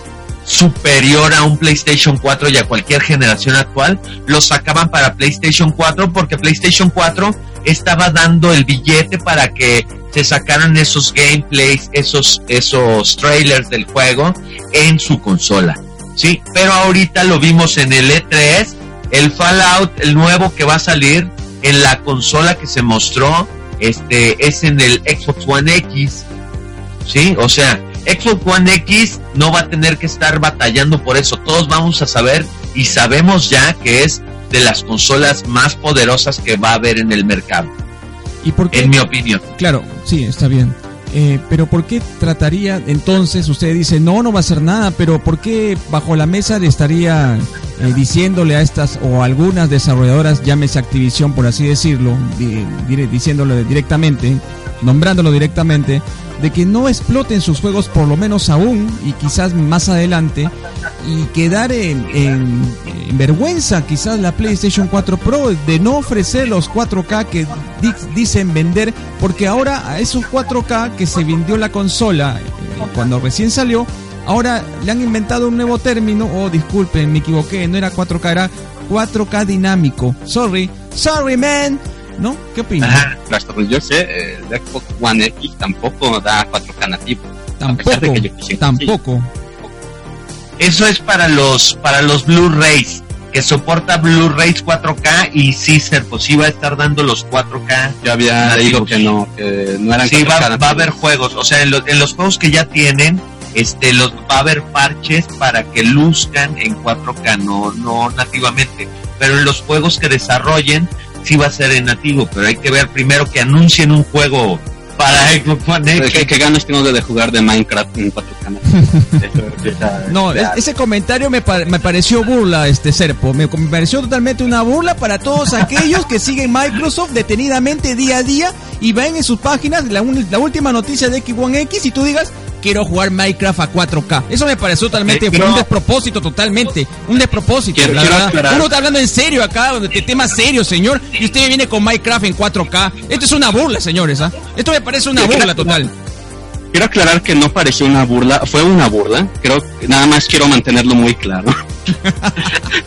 superior a un PlayStation 4 y a cualquier generación actual, lo sacaban para PlayStation 4 porque PlayStation 4 estaba dando el billete para que se sacaran esos gameplays, esos, esos trailers del juego en su consola. Sí, pero ahorita lo vimos en el E3, el Fallout, el nuevo que va a salir en la consola que se mostró, este, es en el Xbox One X. Sí, o sea, Xbox One X no va a tener que estar batallando por eso. Todos vamos a saber y sabemos ya que es de las consolas más poderosas que va a haber en el mercado. ¿Y por En mi opinión. Claro, sí, está bien. Eh, pero ¿por qué trataría entonces, usted dice, no, no va a hacer nada, pero ¿por qué bajo la mesa le estaría eh, diciéndole a estas o algunas desarrolladoras, llámese Activision por así decirlo, diciéndole directamente, nombrándolo directamente, de que no exploten sus juegos por lo menos aún y quizás más adelante y quedar en, vergüenza quizás la PlayStation 4 Pro de no ofrecer los 4K que dicen vender porque ahora a esos 4K que se vendió la consola eh, cuando recién salió ahora le han inventado un nuevo término oh disculpen me equivoqué no era 4K era 4K dinámico. Sorry. Sorry man ¿no? ¿Qué opinas? pues yo sé, el Xbox One X tampoco da 4K nativo. Tampoco, tampoco. Eso es para los para los Blu-rays que soporta Blu-rays 4K y sí, ser pues sí va a estar dando los 4K. Yo había dicho que no, que no eran Sí, va, va, a haber juegos, o sea, en, en, los juegos que ya tienen, este, los va a haber parches para que luzcan en 4K, no, no nativamente. Pero en los juegos que desarrollen, sí va a ser en nativo, pero hay que ver primero que anuncien un juego para Xbox One X. ¿Qué, ganas tengo de jugar de Minecraft en 4 no, ese comentario me, me, pareció burla, este Serpo. Me, me, pareció totalmente una burla para todos aquellos que siguen Microsoft detenidamente día a día y ven en sus páginas la, la última noticia de Xbox One X y tú digas, quiero jugar Minecraft a 4K. Eso me pareció totalmente un despropósito, totalmente. Un despropósito. Quiero, Uno está hablando en serio acá, de temas serios, señor. Y usted viene con Minecraft en 4K. Esto es una burla, señores. ¿ah? Esto me parece una burla total. quiero aclarar que no pareció una burla, fue una burla. Creo que nada más quiero mantenerlo muy claro.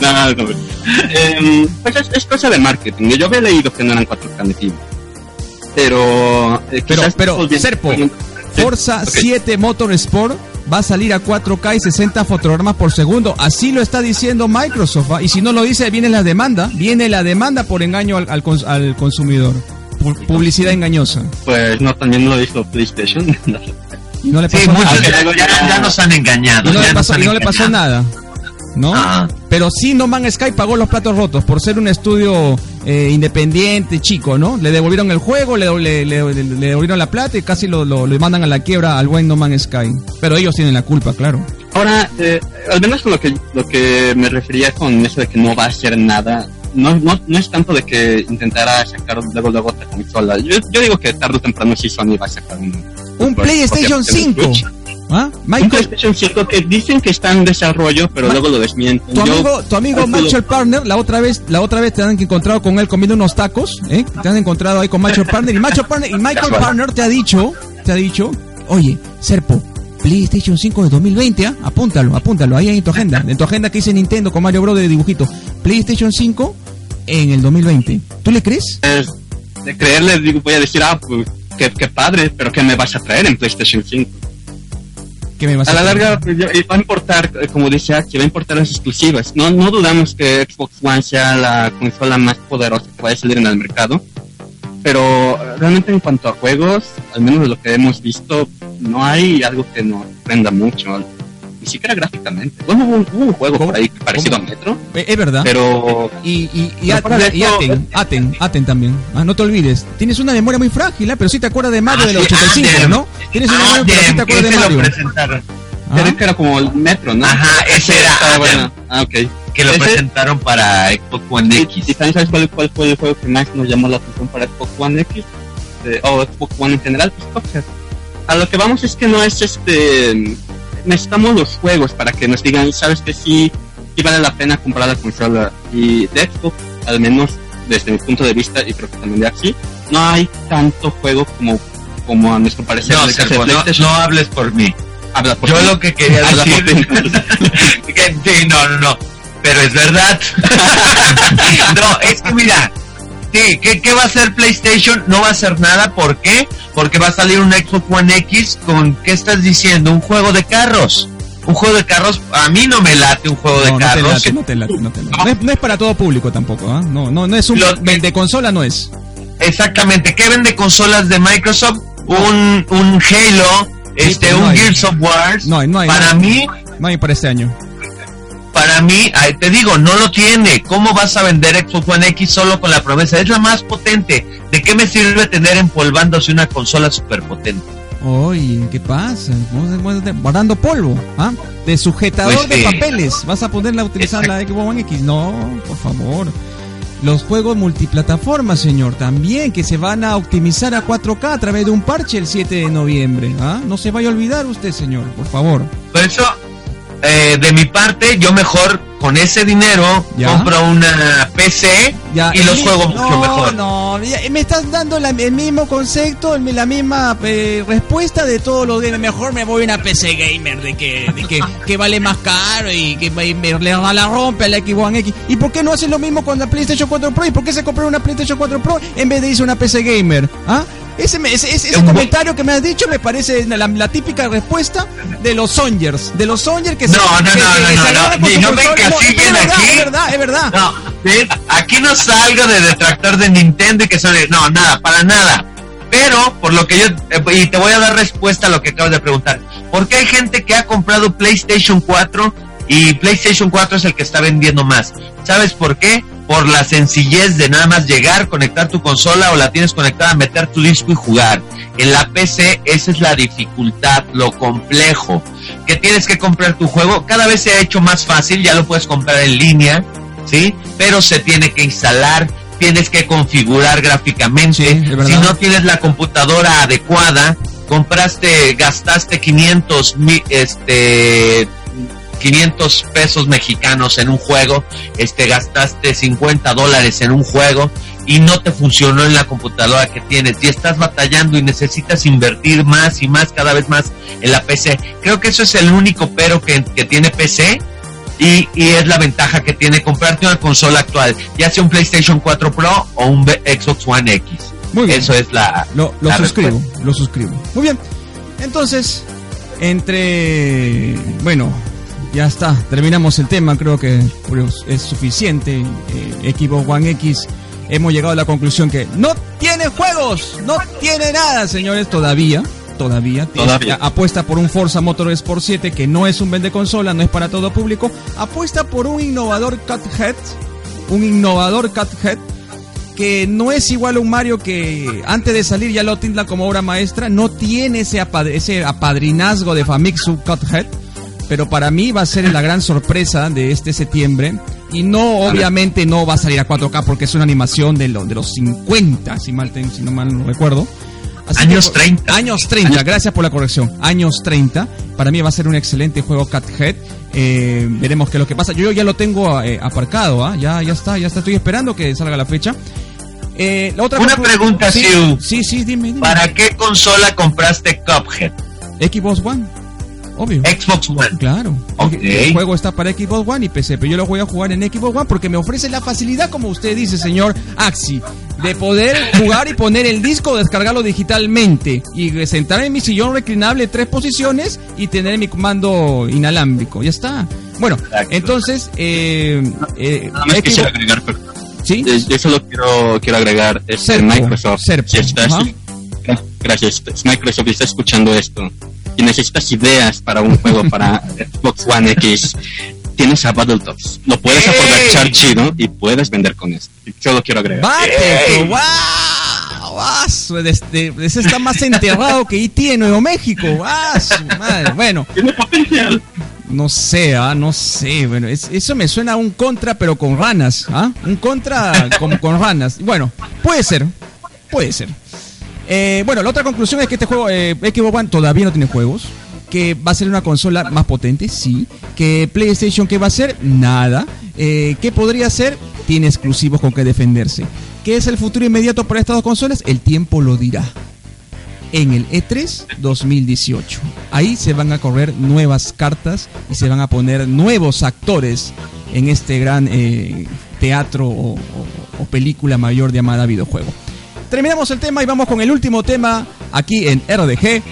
no, no, eh, pues es, es, cosa de marketing. Yo había leído que no eran 4K nativos. Pero, eh, pero, pero, Serpo, Forza okay. 7 Motorsport va a salir a 4K y 60 fotogramas por segundo. Así lo está diciendo Microsoft. Y si no lo dice, viene la demanda. Viene la demanda por engaño al, al, al consumidor. Publicidad engañosa. Pues no, también lo hizo PlayStation. y no le pasó sí, nada. Muchos, ya, ya, nos han engañado. Y no, le pasó, y no le pasó nada. ¿No? Ah. Pero sí No Man's Sky pagó los platos rotos por ser un estudio eh, independiente, chico, ¿no? Le devolvieron el juego, le, le, le, le devolvieron la plata y casi lo, lo, lo, mandan a la quiebra al buen No Man's Sky. Pero ellos tienen la culpa, claro. Ahora, eh, al menos con lo que, lo que me refería con eso de que no va a hacer nada, no, no, no es tanto de que intentara sacar luego, luego otra consola. Yo, yo digo que tarde o temprano sí Sony va a sacar un... Un PlayStation 5. ¿Ah? Michael... Un PlayStation 5 que dicen que está en desarrollo, pero Ma luego lo desmienten. Tu amigo, tu amigo Michael Partner, la otra vez, la otra vez te han encontrado con él comiendo unos tacos, ¿eh? Te han encontrado ahí con Michael Partner y Michael Partner y Michael Partner te ha dicho, te ha dicho, oye, Serpo, PlayStation 5 de 2020, ¿ah? apúntalo, apúntalo, ahí en tu agenda, en tu agenda que dice Nintendo con Mario Bros de dibujito, PlayStation 5 en el 2020. ¿Tú le crees? Eh, de creerle, digo, voy a decir, ah, pues, qué, qué padre, pero ¿qué me vas a traer en PlayStation 5? ¿Qué me vas a, a la larga pues, va a importar, como dice Aki, va a importar las exclusivas. No, no dudamos que Xbox One sea la consola más poderosa que vaya a salir en el mercado, pero realmente en cuanto a juegos, al menos de lo que hemos visto, no hay algo que nos prenda mucho. Ni siquiera gráficamente. Bueno, hubo un, hubo un juego por ahí parecido ¿Cómo? a Metro. Es verdad. Pero. Y, y, y, Pero y Aten, Aten, Aten también. Ah, no te olvides. Tienes una memoria muy frágil, ¿eh? pero sí te acuerdas de Mario Ah, de los sí, 85, Aten. ¿no? Tienes una memoria, pero sí te acuerdas de Mario. presentaron. Ah. Creo que era como el Metro, ¿no? Ajá, ese era Aten. bueno. Ah, ok. Que lo Ese- presentaron para Xbox One ¿Y, X. y también sabes cuál, cuál fue el juego que más nos llamó la atención para Xbox One X? Eh, o Xbox One en general, pues. A lo que vamos es que no es este... Necesitamos los juegos para que nos digan, sabes que sí, sí vale la pena comprar la consola. Y de Xbox, al menos desde mi punto de vista, y creo que también de aquí, no hay tanto juego como, como a nuestro parecer. No, Sergio, hables por mí. Habla por Yo lo que quería Habla decir. que, sí, no, no, no. Pero es verdad. no, es que mira. Sí, ¿qué, ¿qué va a hacer PlayStation? No va a hacer nada. ¿Por qué? Porque va a salir un Xbox One X con, ¿qué estás diciendo? Un juego de carros. Un juego de carros, a mí no me late un juego de No, carros. late, no te late, no te late. No es, no es para todo público tampoco, ¿ah? No, no, no es un Lo- vende consola, no es. Exactamente. ¿Qué vende consolas de Microsoft? Un, un Halo, este, un hay. Gears of War. No no hay. Para mí, No hay para este año. Para mí, te digo, no lo tiene. ¿Cómo vas a vender Xbox One X solo con la promesa? Es la más potente. ¿De qué me sirve tener empolvándose una consola súper potente? Oye, ¿qué pasa? Guardando polvo, ¿ah? De sujetador Pues, de eh, papeles. ¿Vas a ponerla a utilizar la Xbox One X? No, por favor. Los juegos multiplataforma, señor, también que se van a optimizar a 4K a través de un parche el 7 de noviembre. ¿ah? No se vaya a olvidar usted, señor, por favor. Por eso, eh, de mi parte, yo mejor con ese dinero ¿Ya? compro una PC Ya, y los juego no, mucho mejor. No, ya, me estás dando la- el mismo concepto, el- la misma eh, respuesta de todos los gamers. Mejor me voy a una PC gamer de que, de que, que vale más caro y que me, me- le da la rompe a la Xbox One X. ¿Y por qué no hacen lo mismo con la PlayStation 4 Pro? ¿Y por qué se compró una PlayStation 4 Pro en vez de irse una PC gamer? ¿Ah? Ese, me- ese, ese- ese Un bu- comentario que me has dicho me parece la, la típica respuesta de los Songers. De los Songers que se. No, no, que- no, que- no, no, no, su no me encasillen verdad, aquí. Es verdad, es verdad. No, aquí no salgo de detractor de Nintendo y que son... No, nada, para nada. Pero, por lo que yo... eh, Y te voy a dar respuesta a lo que acabas de preguntar. ¿Por qué hay gente que ha comprado PlayStation 4 y PlayStation 4 es el que está vendiendo más? ¿Sabes por qué? Por la sencillez de nada más llegar, conectar tu consola o la tienes conectada, meter tu disco y jugar. En la PC esa es la dificultad, lo complejo. Que tienes que comprar tu juego. Cada vez se ha hecho más fácil, ya lo puedes comprar en línea, ¿sí? Pero se tiene que instalar, tienes que configurar gráficamente. Sí, si no tienes la computadora adecuada, compraste, gastaste 500 mi- este 500 pesos mexicanos en un juego, este gastaste 50 dólares en un juego y no te funcionó en la computadora que tienes y estás batallando y necesitas invertir más y más cada vez más en la PC. Creo que eso es el único pero que, que tiene PC y, y, es la ventaja que tiene comprarte una consola actual, ya sea un PlayStation 4 Pro o un Xbox One X. Muy bien. Eso es la. Lo, lo la suscribo, respuesta. lo suscribo. Muy bien. Entonces, entre. Bueno, ya está. Terminamos el tema. Creo que es suficiente. Eh, Xbox One X. Hemos llegado a la conclusión que no tiene juegos, no tiene nada, señores, todavía. Todavía, Todavía. Es- apuesta por un Forza Motorsport 7 que no es un vende consola, no es para todo público. Apuesta por un innovador Cuthead, un innovador Cuthead que no es igual a un Mario que antes de salir ya lo tilda como obra maestra, no tiene ese, apad- ese apadrinazgo de Famitsu Cuthead, pero para mí va a ser la gran sorpresa de este septiembre. Y no, obviamente no va a salir a 4K porque es una animación de, lo- de los 50, si, mal si no mal no recuerdo. Así Años que- 30. Años 30, gracias por la corrección. Años 30. Para mí va a ser un excelente juego Cuthead. Eh, veremos qué es lo que pasa. Yo ya lo tengo eh, aparcado, ¿ah? ya, ya está, ya está. Estoy esperando que salga la fecha. Eh, la otra Una pregunta, sí, Siu. sí, sí, dime, dime. ¿Para qué consola compraste Cuphead? Xbox One, obvio. Xbox One. Claro. El, juego está para Xbox One y PC, pero yo lo voy a jugar en Xbox One porque me ofrece la facilidad, como usted dice, señor Axi, de poder jugar y poner el disco, descargarlo digitalmente y sentarme en mi sillón reclinable tres posiciones y tener mi comando inalámbrico. Ya está. Bueno, Exacto. entonces, eh, eh, Nada más Xbox- quisiera agregar, pero- ¿sí? yo solo quiero, quiero agregar este, Microsoft. Serpo, si estás, gracias, Microsoft está escuchando esto y necesitas ideas para un juego para Xbox One X. Tienes a Battletoads. Lo puedes ¡Ey! aprovechar chido y puedes vender con esto. Solo quiero agregar. ¡Bate! ¡Wow! ¡Wow! Su- Este, ese está más enterrado que IT en Nuevo México. ¡Ah, su madre! Bueno, Tiene potencial. no sé, ah, no sé. Bueno, es- eso me suena a un contra, pero con ranas. ¿ah? Un contra con, con ranas. Bueno, puede ser. Puede ser. Eh, bueno, la otra conclusión es que este juego, eh, Xbox One todavía no tiene juegos. Que va a ser una consola más potente, sí. Que PlayStation, ¿qué va a ser? Nada. Eh, ¿Qué podría ser? Tiene exclusivos con que defenderse. ¿Qué es el futuro inmediato para estas dos consolas? El tiempo lo dirá. En el E E3 2018. Ahí se van a correr nuevas cartas y se van a poner nuevos actores en este gran eh, teatro o- o película mayor llamada videojuego. Terminamos el tema y vamos con el último tema aquí en RDG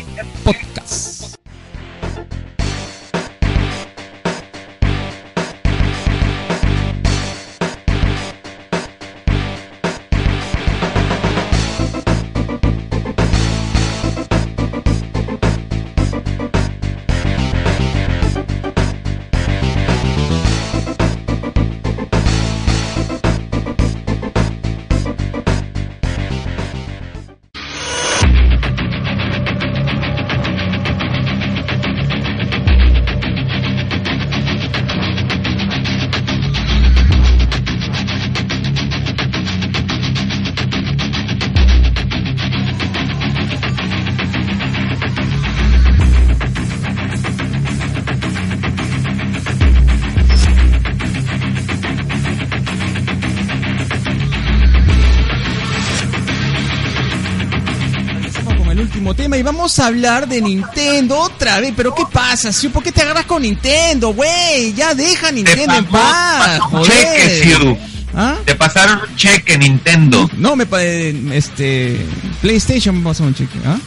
último tema y vamos a hablar de Nintendo otra vez. Pero ¿qué pasa, Siu? ¿Por qué te agarras con Nintendo, güey? Ya deja a Te Nintendo en paz, cheque. Siu. ¿Ah? Te pasaron un cheque, Nintendo. No, me eh, este PlayStation me pasó un cheque, ¿ah?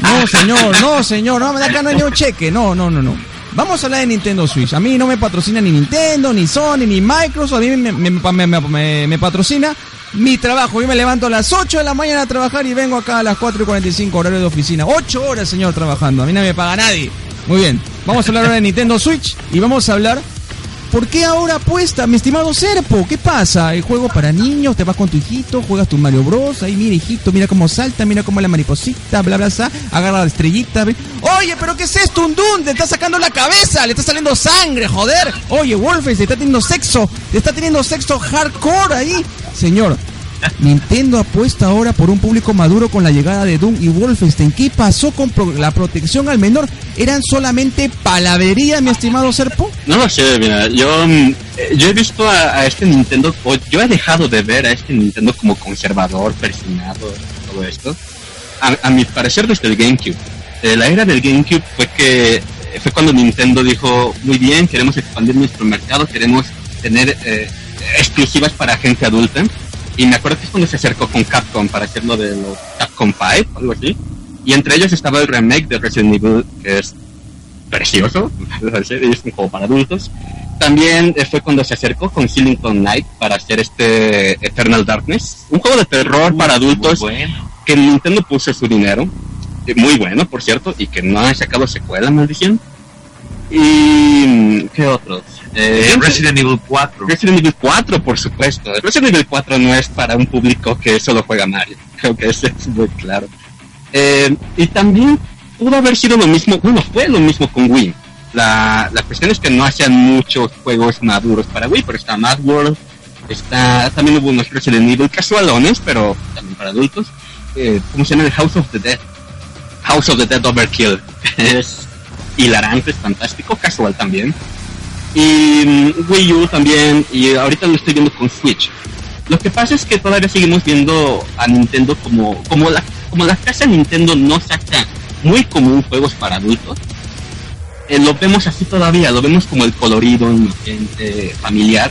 No, señor, no, señor, no me da hay ni un cheque, no, no, no, no. Vamos a hablar de Nintendo Switch. A mí no me patrocina ni Nintendo, ni Sony, ni Microsoft. A mí me, patrocina mi trabajo. Yo me levanto a las 8 de la mañana a trabajar y vengo acá a las 4 y 45 horario de oficina. 8 horas, señor, trabajando. A mí no me paga nadie. Muy bien. Vamos a hablar ahora de Nintendo Switch y vamos a hablar ¿Por qué ahora apuesta, mi estimado Serpo? ¿Qué pasa? El juego para niños, te vas con tu hijito, juegas tu Mario Bros. Ahí, mira, hijito, mira cómo salta, mira cómo la mariposita, bla, bla, bla, agarra la estrellita. ve. Oye, ¿pero qué es esto? Un Dun, te está sacando la cabeza, le está saliendo sangre, joder. Oye, Wolfes, le está teniendo sexo, le está teniendo sexo hardcore ahí. Señor, Nintendo apuesta ahora por un público maduro con la llegada de Doom y Wolfenstein. ¿Qué pasó con pro- la protección al menor? ¿Eran solamente palabrería, mi estimado Serpo? No lo sé, mira, yo, mm, eh, yo he visto a, este Nintendo, yo he dejado de ver a este Nintendo como conservador, persinado, todo esto. A, a mi parecer desde el GameCube. Eh, la era del GameCube fue que eh, fue cuando Nintendo dijo, muy bien, queremos expandir nuestro mercado, queremos tener eh, exclusivas para gente adulta. Y me acuerdo que es cuando se acercó con Capcom para hacerlo de los Capcom 5, algo así. Y entre ellos estaba el remake de Resident Evil, que es precioso, es un juego para adultos. También eh, fue cuando se acercó con Killington Knight para hacer este Eternal Darkness, un juego de terror para adultos bueno. que Nintendo puso su dinero, eh, muy bueno por cierto, y que no ha sacado secuela, maldición. Y ¿qué otros? Eh, Resident Evil 4. Resident Evil 4, por supuesto. Resident Evil 4 no es para un público que solo juega Mario. Creo que eso es muy claro. Eh, y también pudo haber sido lo mismo, bueno, fue lo mismo con Wii. La, la cuestión es que no hacían muchos juegos maduros para Wii, pero está Mad World, está, también hubo unos Resident Evil casualones, pero también para adultos. Eh, ¿Cómo se llama? El House of the Dead. House of the Dead Overkill. es hilarante, es fantástico, casual también. Y mm, Wii U también, y ahorita lo estoy viendo con Switch. Lo que pasa es que todavía seguimos viendo a Nintendo como, como la, como la Nintendo no saca muy común juegos para adultos. eh, lo vemos así todavía, lo vemos como el colorido, inocente, familiar.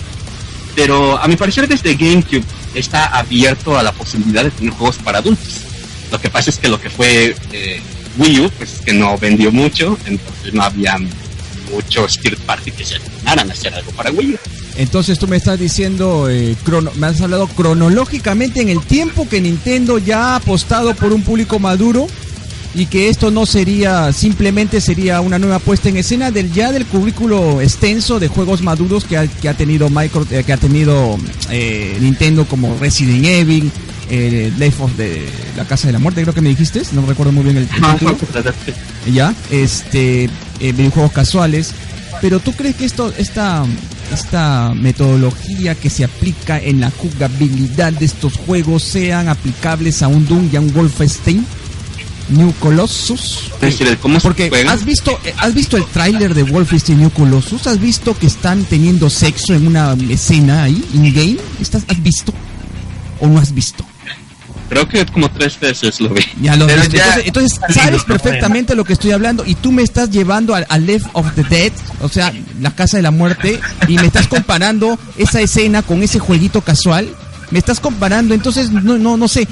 Pero a mi parecer desde GameCube está abierto a la posibilidad de tener juegos para adultos. Lo que pasa es que lo que fue eh, Wii U, pues que no vendió mucho, entonces no había muchos third party que se animaran a hacer algo para Wii U. Entonces tú me estás diciendo, eh, crono- me has hablado cronológicamente en el tiempo que Nintendo ya ha apostado por un público maduro y que esto no sería, simplemente sería una nueva puesta en escena del ya del currículo extenso de juegos maduros que ha, que ha tenido Micro, eh, que ha tenido eh, Nintendo como Resident Evil, eh, Life of the, la Casa de la Muerte, creo que me dijiste, no recuerdo muy bien el, el título ya, este, eh, videojuegos casuales. Pero tú crees que esto, esta, esta metodología que se aplica en la jugabilidad de estos juegos sean aplicables a un Doom y a un Wolfenstein? New Colossus. Cómo Porque juega. has visto, eh, has visto el tráiler de Wolfenstein New Colossus, has visto que están teniendo sexo en una escena ahí, in game, ¿Estás, has visto o no has visto? Creo que como tres veces lo vi. Ya lo Pero ya entonces, entonces sabes perfectamente lo que estoy hablando y tú me estás llevando a, a Left of the Dead, o sea, la casa de la muerte, y me estás comparando esa escena con ese jueguito casual. Me estás comparando, entonces no, no, no sé.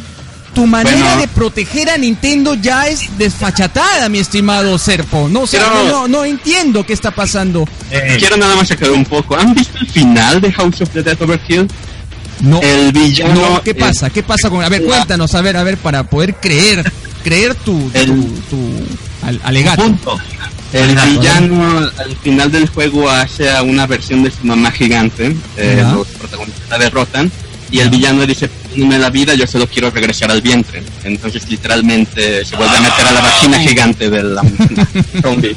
Tu manera Bueno. de proteger a Nintendo ya es desfachatada, mi estimado Serpo. No, o sea, Pero- no, no, no entiendo qué está pasando. Eh, Quiero nada más aclarar un poco. ¿Han visto el final de House of the Dead Overkill? No, El villano. no, ¿qué pasa? ¿Qué pasa con? A ver, cuéntanos, a ver, a ver, para poder creer, creer tu, El- tu al- alegato. punto. El villano al final del juego hace a una versión de su mamá gigante. eh, los protagonistas la derrotan. Y el villano dice, perdóname la vida, yo solo quiero regresar al vientre. Entonces literalmente se vuelve a meter a la vagina gigante de la zombie.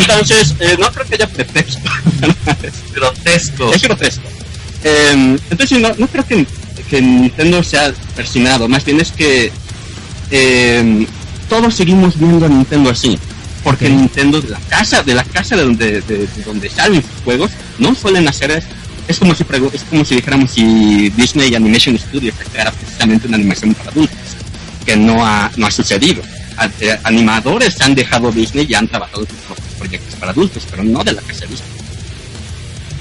Entonces, eh, no creo que haya pretexto. grotesco. es grotesco. Eh, entonces no, no creo que, que Nintendo sea persinado, más bien es que eh, todos seguimos viendo a Nintendo así. Porque. Nintendo de la casa, de la casa de donde, de, de donde salen sus juegos, no suelen hacer. Es como si es como si dijéramos si Disney Animation Studios sacara precisamente una animación para adultos, que no ha, no ha sucedido. A- eh, animadores han dejado Disney y han trabajado sus propios proyectos para adultos, pero no de la casa de Disney.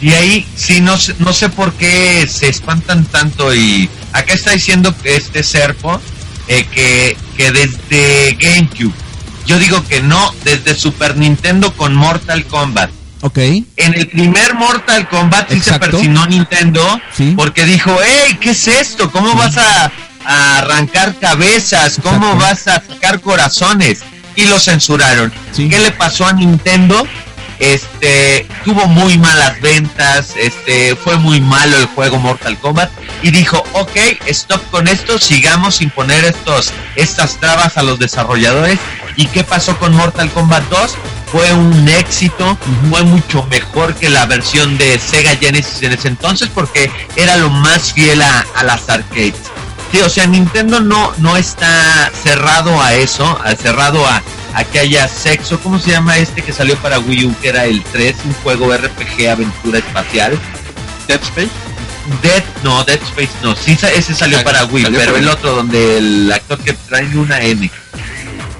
Y ahí sí, no no sé por qué se espantan tanto y acá está diciendo que este Serpo eh, que, que desde GameCube, yo digo que no, desde Super Nintendo con Mortal Kombat. Ok. En el primer Mortal Kombat sí se Exacto. persinó Nintendo Sí. porque dijo, hey, ¿qué es esto? ¿Cómo vas a, a arrancar cabezas? ¿Cómo Exacto. vas a sacar corazones? Y lo censuraron. Sí. ¿Qué le pasó a Nintendo? Este tuvo muy malas ventas, este fue muy malo el juego Mortal Kombat y dijo, ok, stop con esto, sigamos sin poner estos estas trabas a los desarrolladores. ¿Y qué pasó con Mortal Kombat 2? Fue un éxito, fue mucho mejor que la versión de Sega Genesis en ese entonces porque era lo más fiel a, a las arcades. Sí, o sea, Nintendo no, no está cerrado a eso, cerrado a, a que haya sexo. ¿Cómo se llama este que salió para Wii U, que era el 3, un juego RPG aventura espacial? Dead Space. Dead, no, Dead Space no, sí, ese salió para Wii, pero el otro donde el actor que trae una N,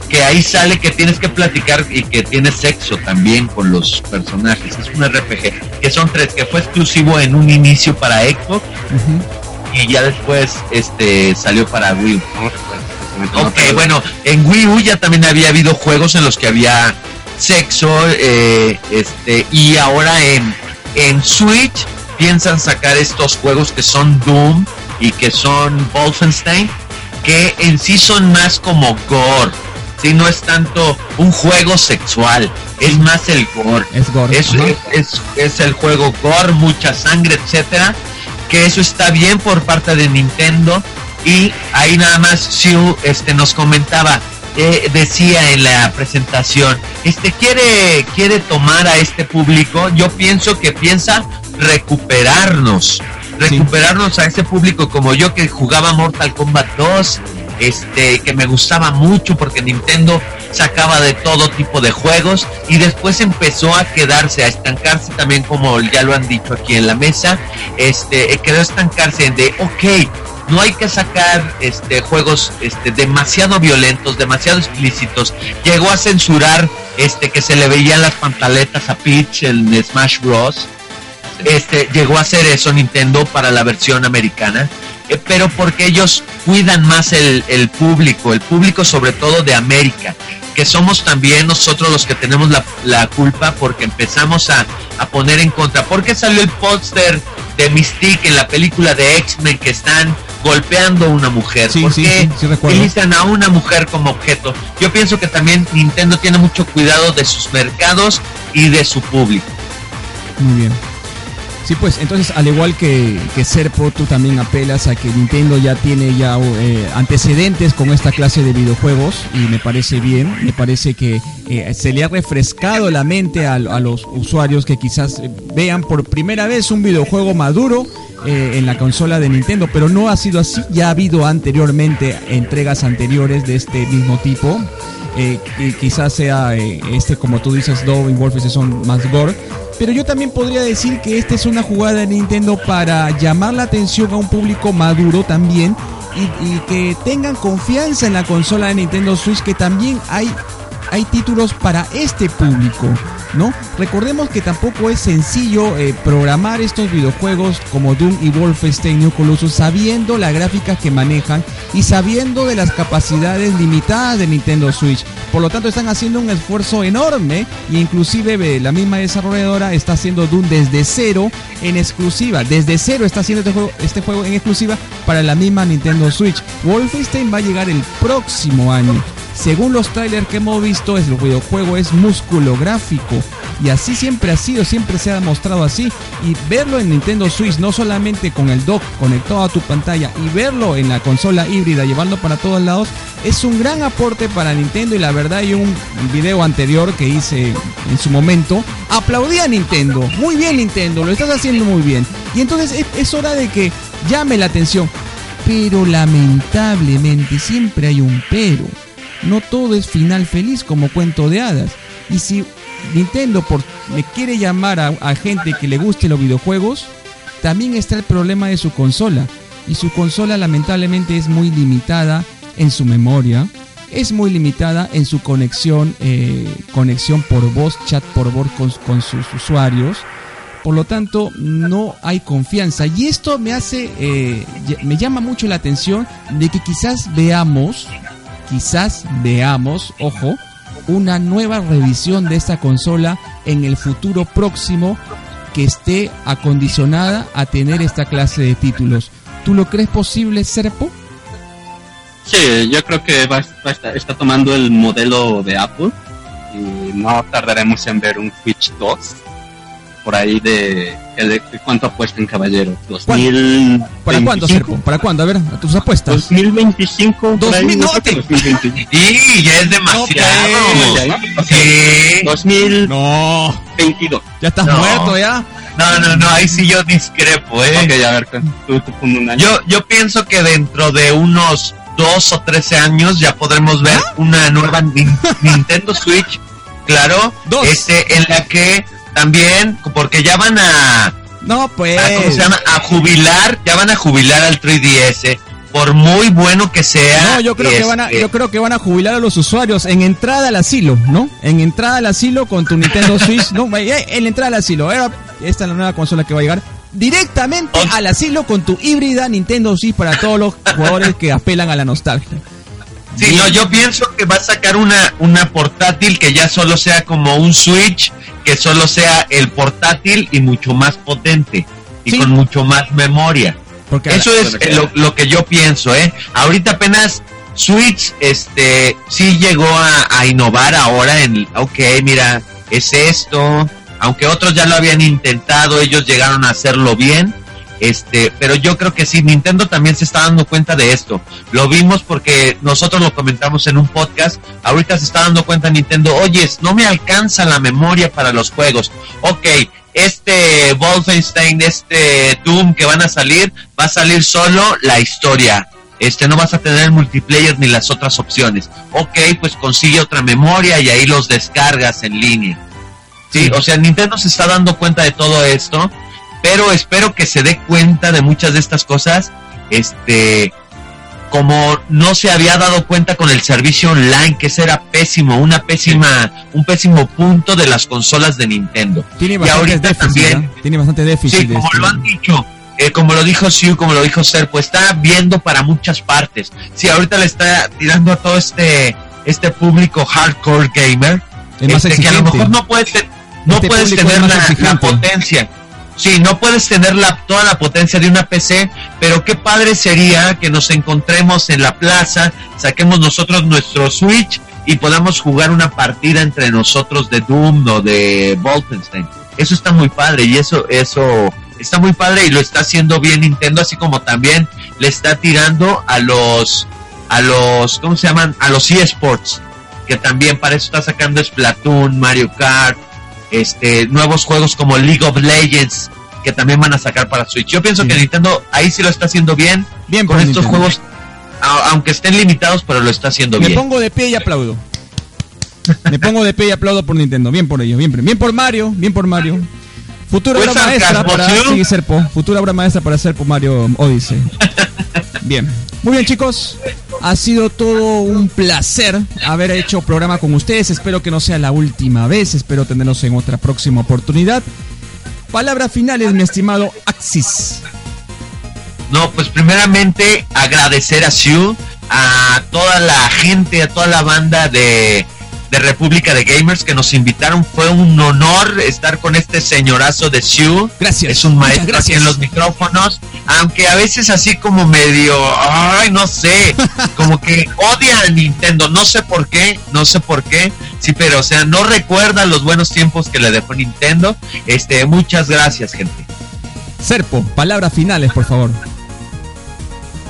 que ahí sale que tienes que platicar y que tiene sexo también con los personajes, es un RPG, que son tres, que fue exclusivo en un inicio para Xbox y ya después este salió para Wii U. Ok, bueno, en Wii U ya también había habido juegos en los que había sexo, eh, este, y ahora en, en Switch piensan sacar estos juegos que son Doom y que son Wolfenstein, que en sí son más como gore. Si no es tanto un juego sexual, es más el gore. Es gore. Es, es, es, el juego gore, mucha sangre, etcétera. Que eso está bien por parte de Nintendo. Y ahí nada más Sue este, nos comentaba, eh, decía en la presentación, este quiere, quiere tomar a este público, yo pienso que piensa recuperarnos, recuperarnos a ese público como yo que jugaba Mortal Kombat 2, este, que me gustaba mucho porque Nintendo sacaba de todo tipo de juegos y después empezó a quedarse, a estancarse también como ya lo han dicho aquí en la mesa, este, quedó a estancarse de, ok, no hay que sacar este juegos este demasiado violentos, demasiado explícitos. Llegó a censurar este que se le veían las pantaletas a Peach en Smash Bros. Este llegó a hacer eso Nintendo para la versión americana, eh, pero porque ellos cuidan más el, el público, el público sobre todo de América que somos también nosotros los que tenemos la, la culpa porque empezamos a, a, poner en contra. ¿Por qué salió el póster de Mystique en la película de X-Men que están golpeando a una mujer? Sí, ¿Por sí, qué sí, sí recuerdo. utilizan a una mujer como objeto? Yo pienso que también Nintendo tiene mucho cuidado de sus mercados y de su público. Muy bien. Sí, pues entonces al igual que, que Serpo, tú también apelas a que Nintendo ya tiene ya eh, antecedentes con esta clase de videojuegos y me parece bien, me parece que eh, se le ha refrescado la mente a, los usuarios que quizás eh, vean por primera vez un videojuego maduro en la consola de Nintendo, pero no ha sido así, ya ha habido anteriormente entregas anteriores de este mismo tipo. Y quizás sea este como tú dices Dove Wolfenstein son más gore pero yo también podría decir que esta es una jugada de Nintendo para llamar la atención a un público maduro también y, que tengan confianza en la consola de Nintendo Switch que también hay hay títulos para este público, ¿no? Recordemos que tampoco es sencillo eh, programar estos videojuegos como Doom y Wolfenstein New Colossus sabiendo la gráfica que manejan y sabiendo de las capacidades limitadas de Nintendo Switch. Por lo tanto, están haciendo un esfuerzo enorme y inclusive la misma desarrolladora está haciendo Doom desde cero en exclusiva. Desde cero está haciendo este juego, este juego en exclusiva para la misma Nintendo Switch. Wolfenstein va a llegar el próximo año. Según los trailers que hemos visto, el videojuego es músculo gráfico. Y así siempre ha sido, siempre se ha demostrado así. Y verlo en Nintendo Switch, no solamente con el dock conectado a tu pantalla, y verlo en la consola híbrida, llevando para todos lados, es un gran aporte para Nintendo. Y la verdad, hay un video anterior que hice en su momento. Aplaudí a Nintendo. Muy bien, Nintendo, lo estás haciendo muy bien. Y entonces es, es hora de que llame la atención. Pero lamentablemente siempre hay un pero no todo es final feliz como cuento de hadas. Y si Nintendo por, le quiere llamar a, gente que le guste los videojuegos, también está el problema de su consola. Y su consola lamentablemente es muy limitada en su memoria, es muy limitada en su conexión, eh, conexión por voz, chat por voz con, con sus usuarios. Por lo tanto, no hay confianza. Y esto me hace, eh, me llama mucho la atención de que quizás veamos quizás veamos, ojo, una nueva revisión de esta consola en el futuro próximo que esté acondicionada a tener esta clase de títulos. ¿Tú lo crees posible, Serpo? Sí, yo creo que va, va está, está, tomando el modelo de Apple y no tardaremos en ver un Switch 2 por ahí de, de, de cuánto apuestan caballero. ¿Para cuándo, Serpo? ¿Para cuándo? A ver, a tus apuestas. 2025. 2000, no, te... Y ya es demasiado. No, sí. 2022. Ya estás muerto ya. No, no, no, ahí sí yo discrepo, ¿eh? Ok, a ver, tú, tú un año. Yo, yo pienso que dentro de unos dos o trece años ya podremos ver ¿Ah? una nueva Nintendo Switch, claro, Dos. este en la que también porque ya van a no pues a, ¿cómo se llama? a jubilar, ya van a jubilar al 3DS por muy bueno que sea. No, yo creo que van a este, yo creo que van a jubilar a los usuarios en entrada al asilo, ¿no? En entrada al asilo con tu Nintendo Switch, no, en entrada al asilo. Esta es la nueva consola que va a llegar directamente al asilo con tu híbrida Nintendo Switch para todos los jugadores que apelan a la nostalgia. Sí, Bien. no, yo pienso que va a sacar una, una portátil que ya solo sea como un Switch, que solo sea el portátil y mucho más potente y sí. con mucho más memoria. Porque Eso es lo, lo, que yo pienso, ¿eh? Ahorita apenas Switch, este, sí llegó a, a innovar ahora en, ok, mira, es esto, aunque otros ya lo habían intentado, ellos llegaron a hacerlo bien. Este, pero yo creo que sí, Nintendo también se está dando cuenta de esto. Lo vimos porque nosotros lo comentamos en un podcast. Ahorita se está dando cuenta Nintendo, oyes, no me alcanza la memoria para los juegos. Ok, este Wolfenstein, este Doom que van a salir, va a salir solo la historia. Este, no vas a tener el multiplayer ni las otras opciones. Ok, pues consigue otra memoria y ahí los descargas en línea. Sí, o sea, Nintendo se está dando cuenta de todo esto, pero espero que se dé cuenta de muchas de estas cosas, este, como no se había dado cuenta con el servicio online, que ese era pésimo, una pésima, un pésimo punto de las consolas de Nintendo. Tiene bastante déficit, también, ¿no? tiene bastante déficit. Sí, como este. lo han dicho, eh, como lo dijo Siu, como lo dijo Ser, pues está viendo para muchas partes. Sí, ahorita le está tirando a todo este, este público hardcore gamer, este, que a lo mejor no puede no este puedes tener la, la, potencia. Sí, no puedes tener la, toda la potencia de una PC, pero qué padre sería que nos encontremos en la plaza, saquemos nosotros nuestro Switch y podamos jugar una partida entre nosotros de Doom o de Wolfenstein. Eso está muy padre y eso, eso está muy padre y lo está haciendo bien Nintendo, así como también le está tirando a los, a los, ¿cómo se llaman? A los eSports, que también para eso está sacando Splatoon, Mario Kart, este, nuevos juegos como League of Legends que también van a sacar para Switch. Yo pienso sí. que Nintendo ahí sí lo está haciendo bien, bien con estos Nintendo. juegos, a, aunque estén limitados, pero lo está haciendo Me bien. pongo de pie y aplaudo. Me pongo de pie y aplaudo por Nintendo. Bien por ellos, bien, bien por Mario, bien por Mario. Futura Pues, obra maestra para sí, Serpo. Futura obra maestra para Serpo Mario Odyssey. Bien. Muy bien, chicos. Ha sido todo un placer haber hecho programa con ustedes. Espero que no sea la última vez. Espero tenerlos en otra próxima oportunidad. Palabras finales, mi estimado Axis. No, pues primeramente agradecer a Sue, a toda la gente, a toda la banda de, de República de Gamers que nos invitaron. Fue un honor estar con este señorazo de Sue. Gracias. Es un maestro aquí gracias. en los micrófonos, aunque a veces así como medio, ay, no sé, como que odia a Nintendo, no sé por qué, no sé por qué, sí, pero o sea, no recuerda los buenos tiempos que le dejó Nintendo. Este, muchas gracias, gente. Serpo, palabras finales, por favor.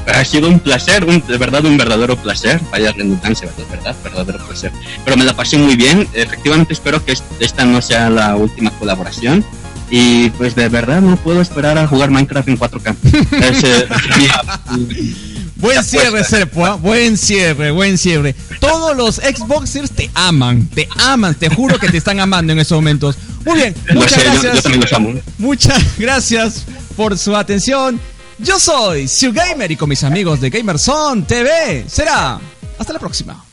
Ha sido un placer, un, de verdad un verdadero placer. Vaya redundancia, ¿verdad? ¿verdad? Verdadero placer. Pero me la pasé muy bien. Efectivamente, espero que esta no sea la última colaboración. Y pues de verdad no puedo esperar a jugar Minecraft en 4K. Es, eh, Buen cierre. Serpo, ¿ah? buen cierre, buen cierre. Todos los Xboxers te aman, te aman, te juro que te están amando en estos momentos. Muy bien, muchas sé, yo- gracias. yo también los amo. Muchas gracias por su atención. Yo soy Sue Gamer y con mis amigos de Gamerson TV será hasta la próxima.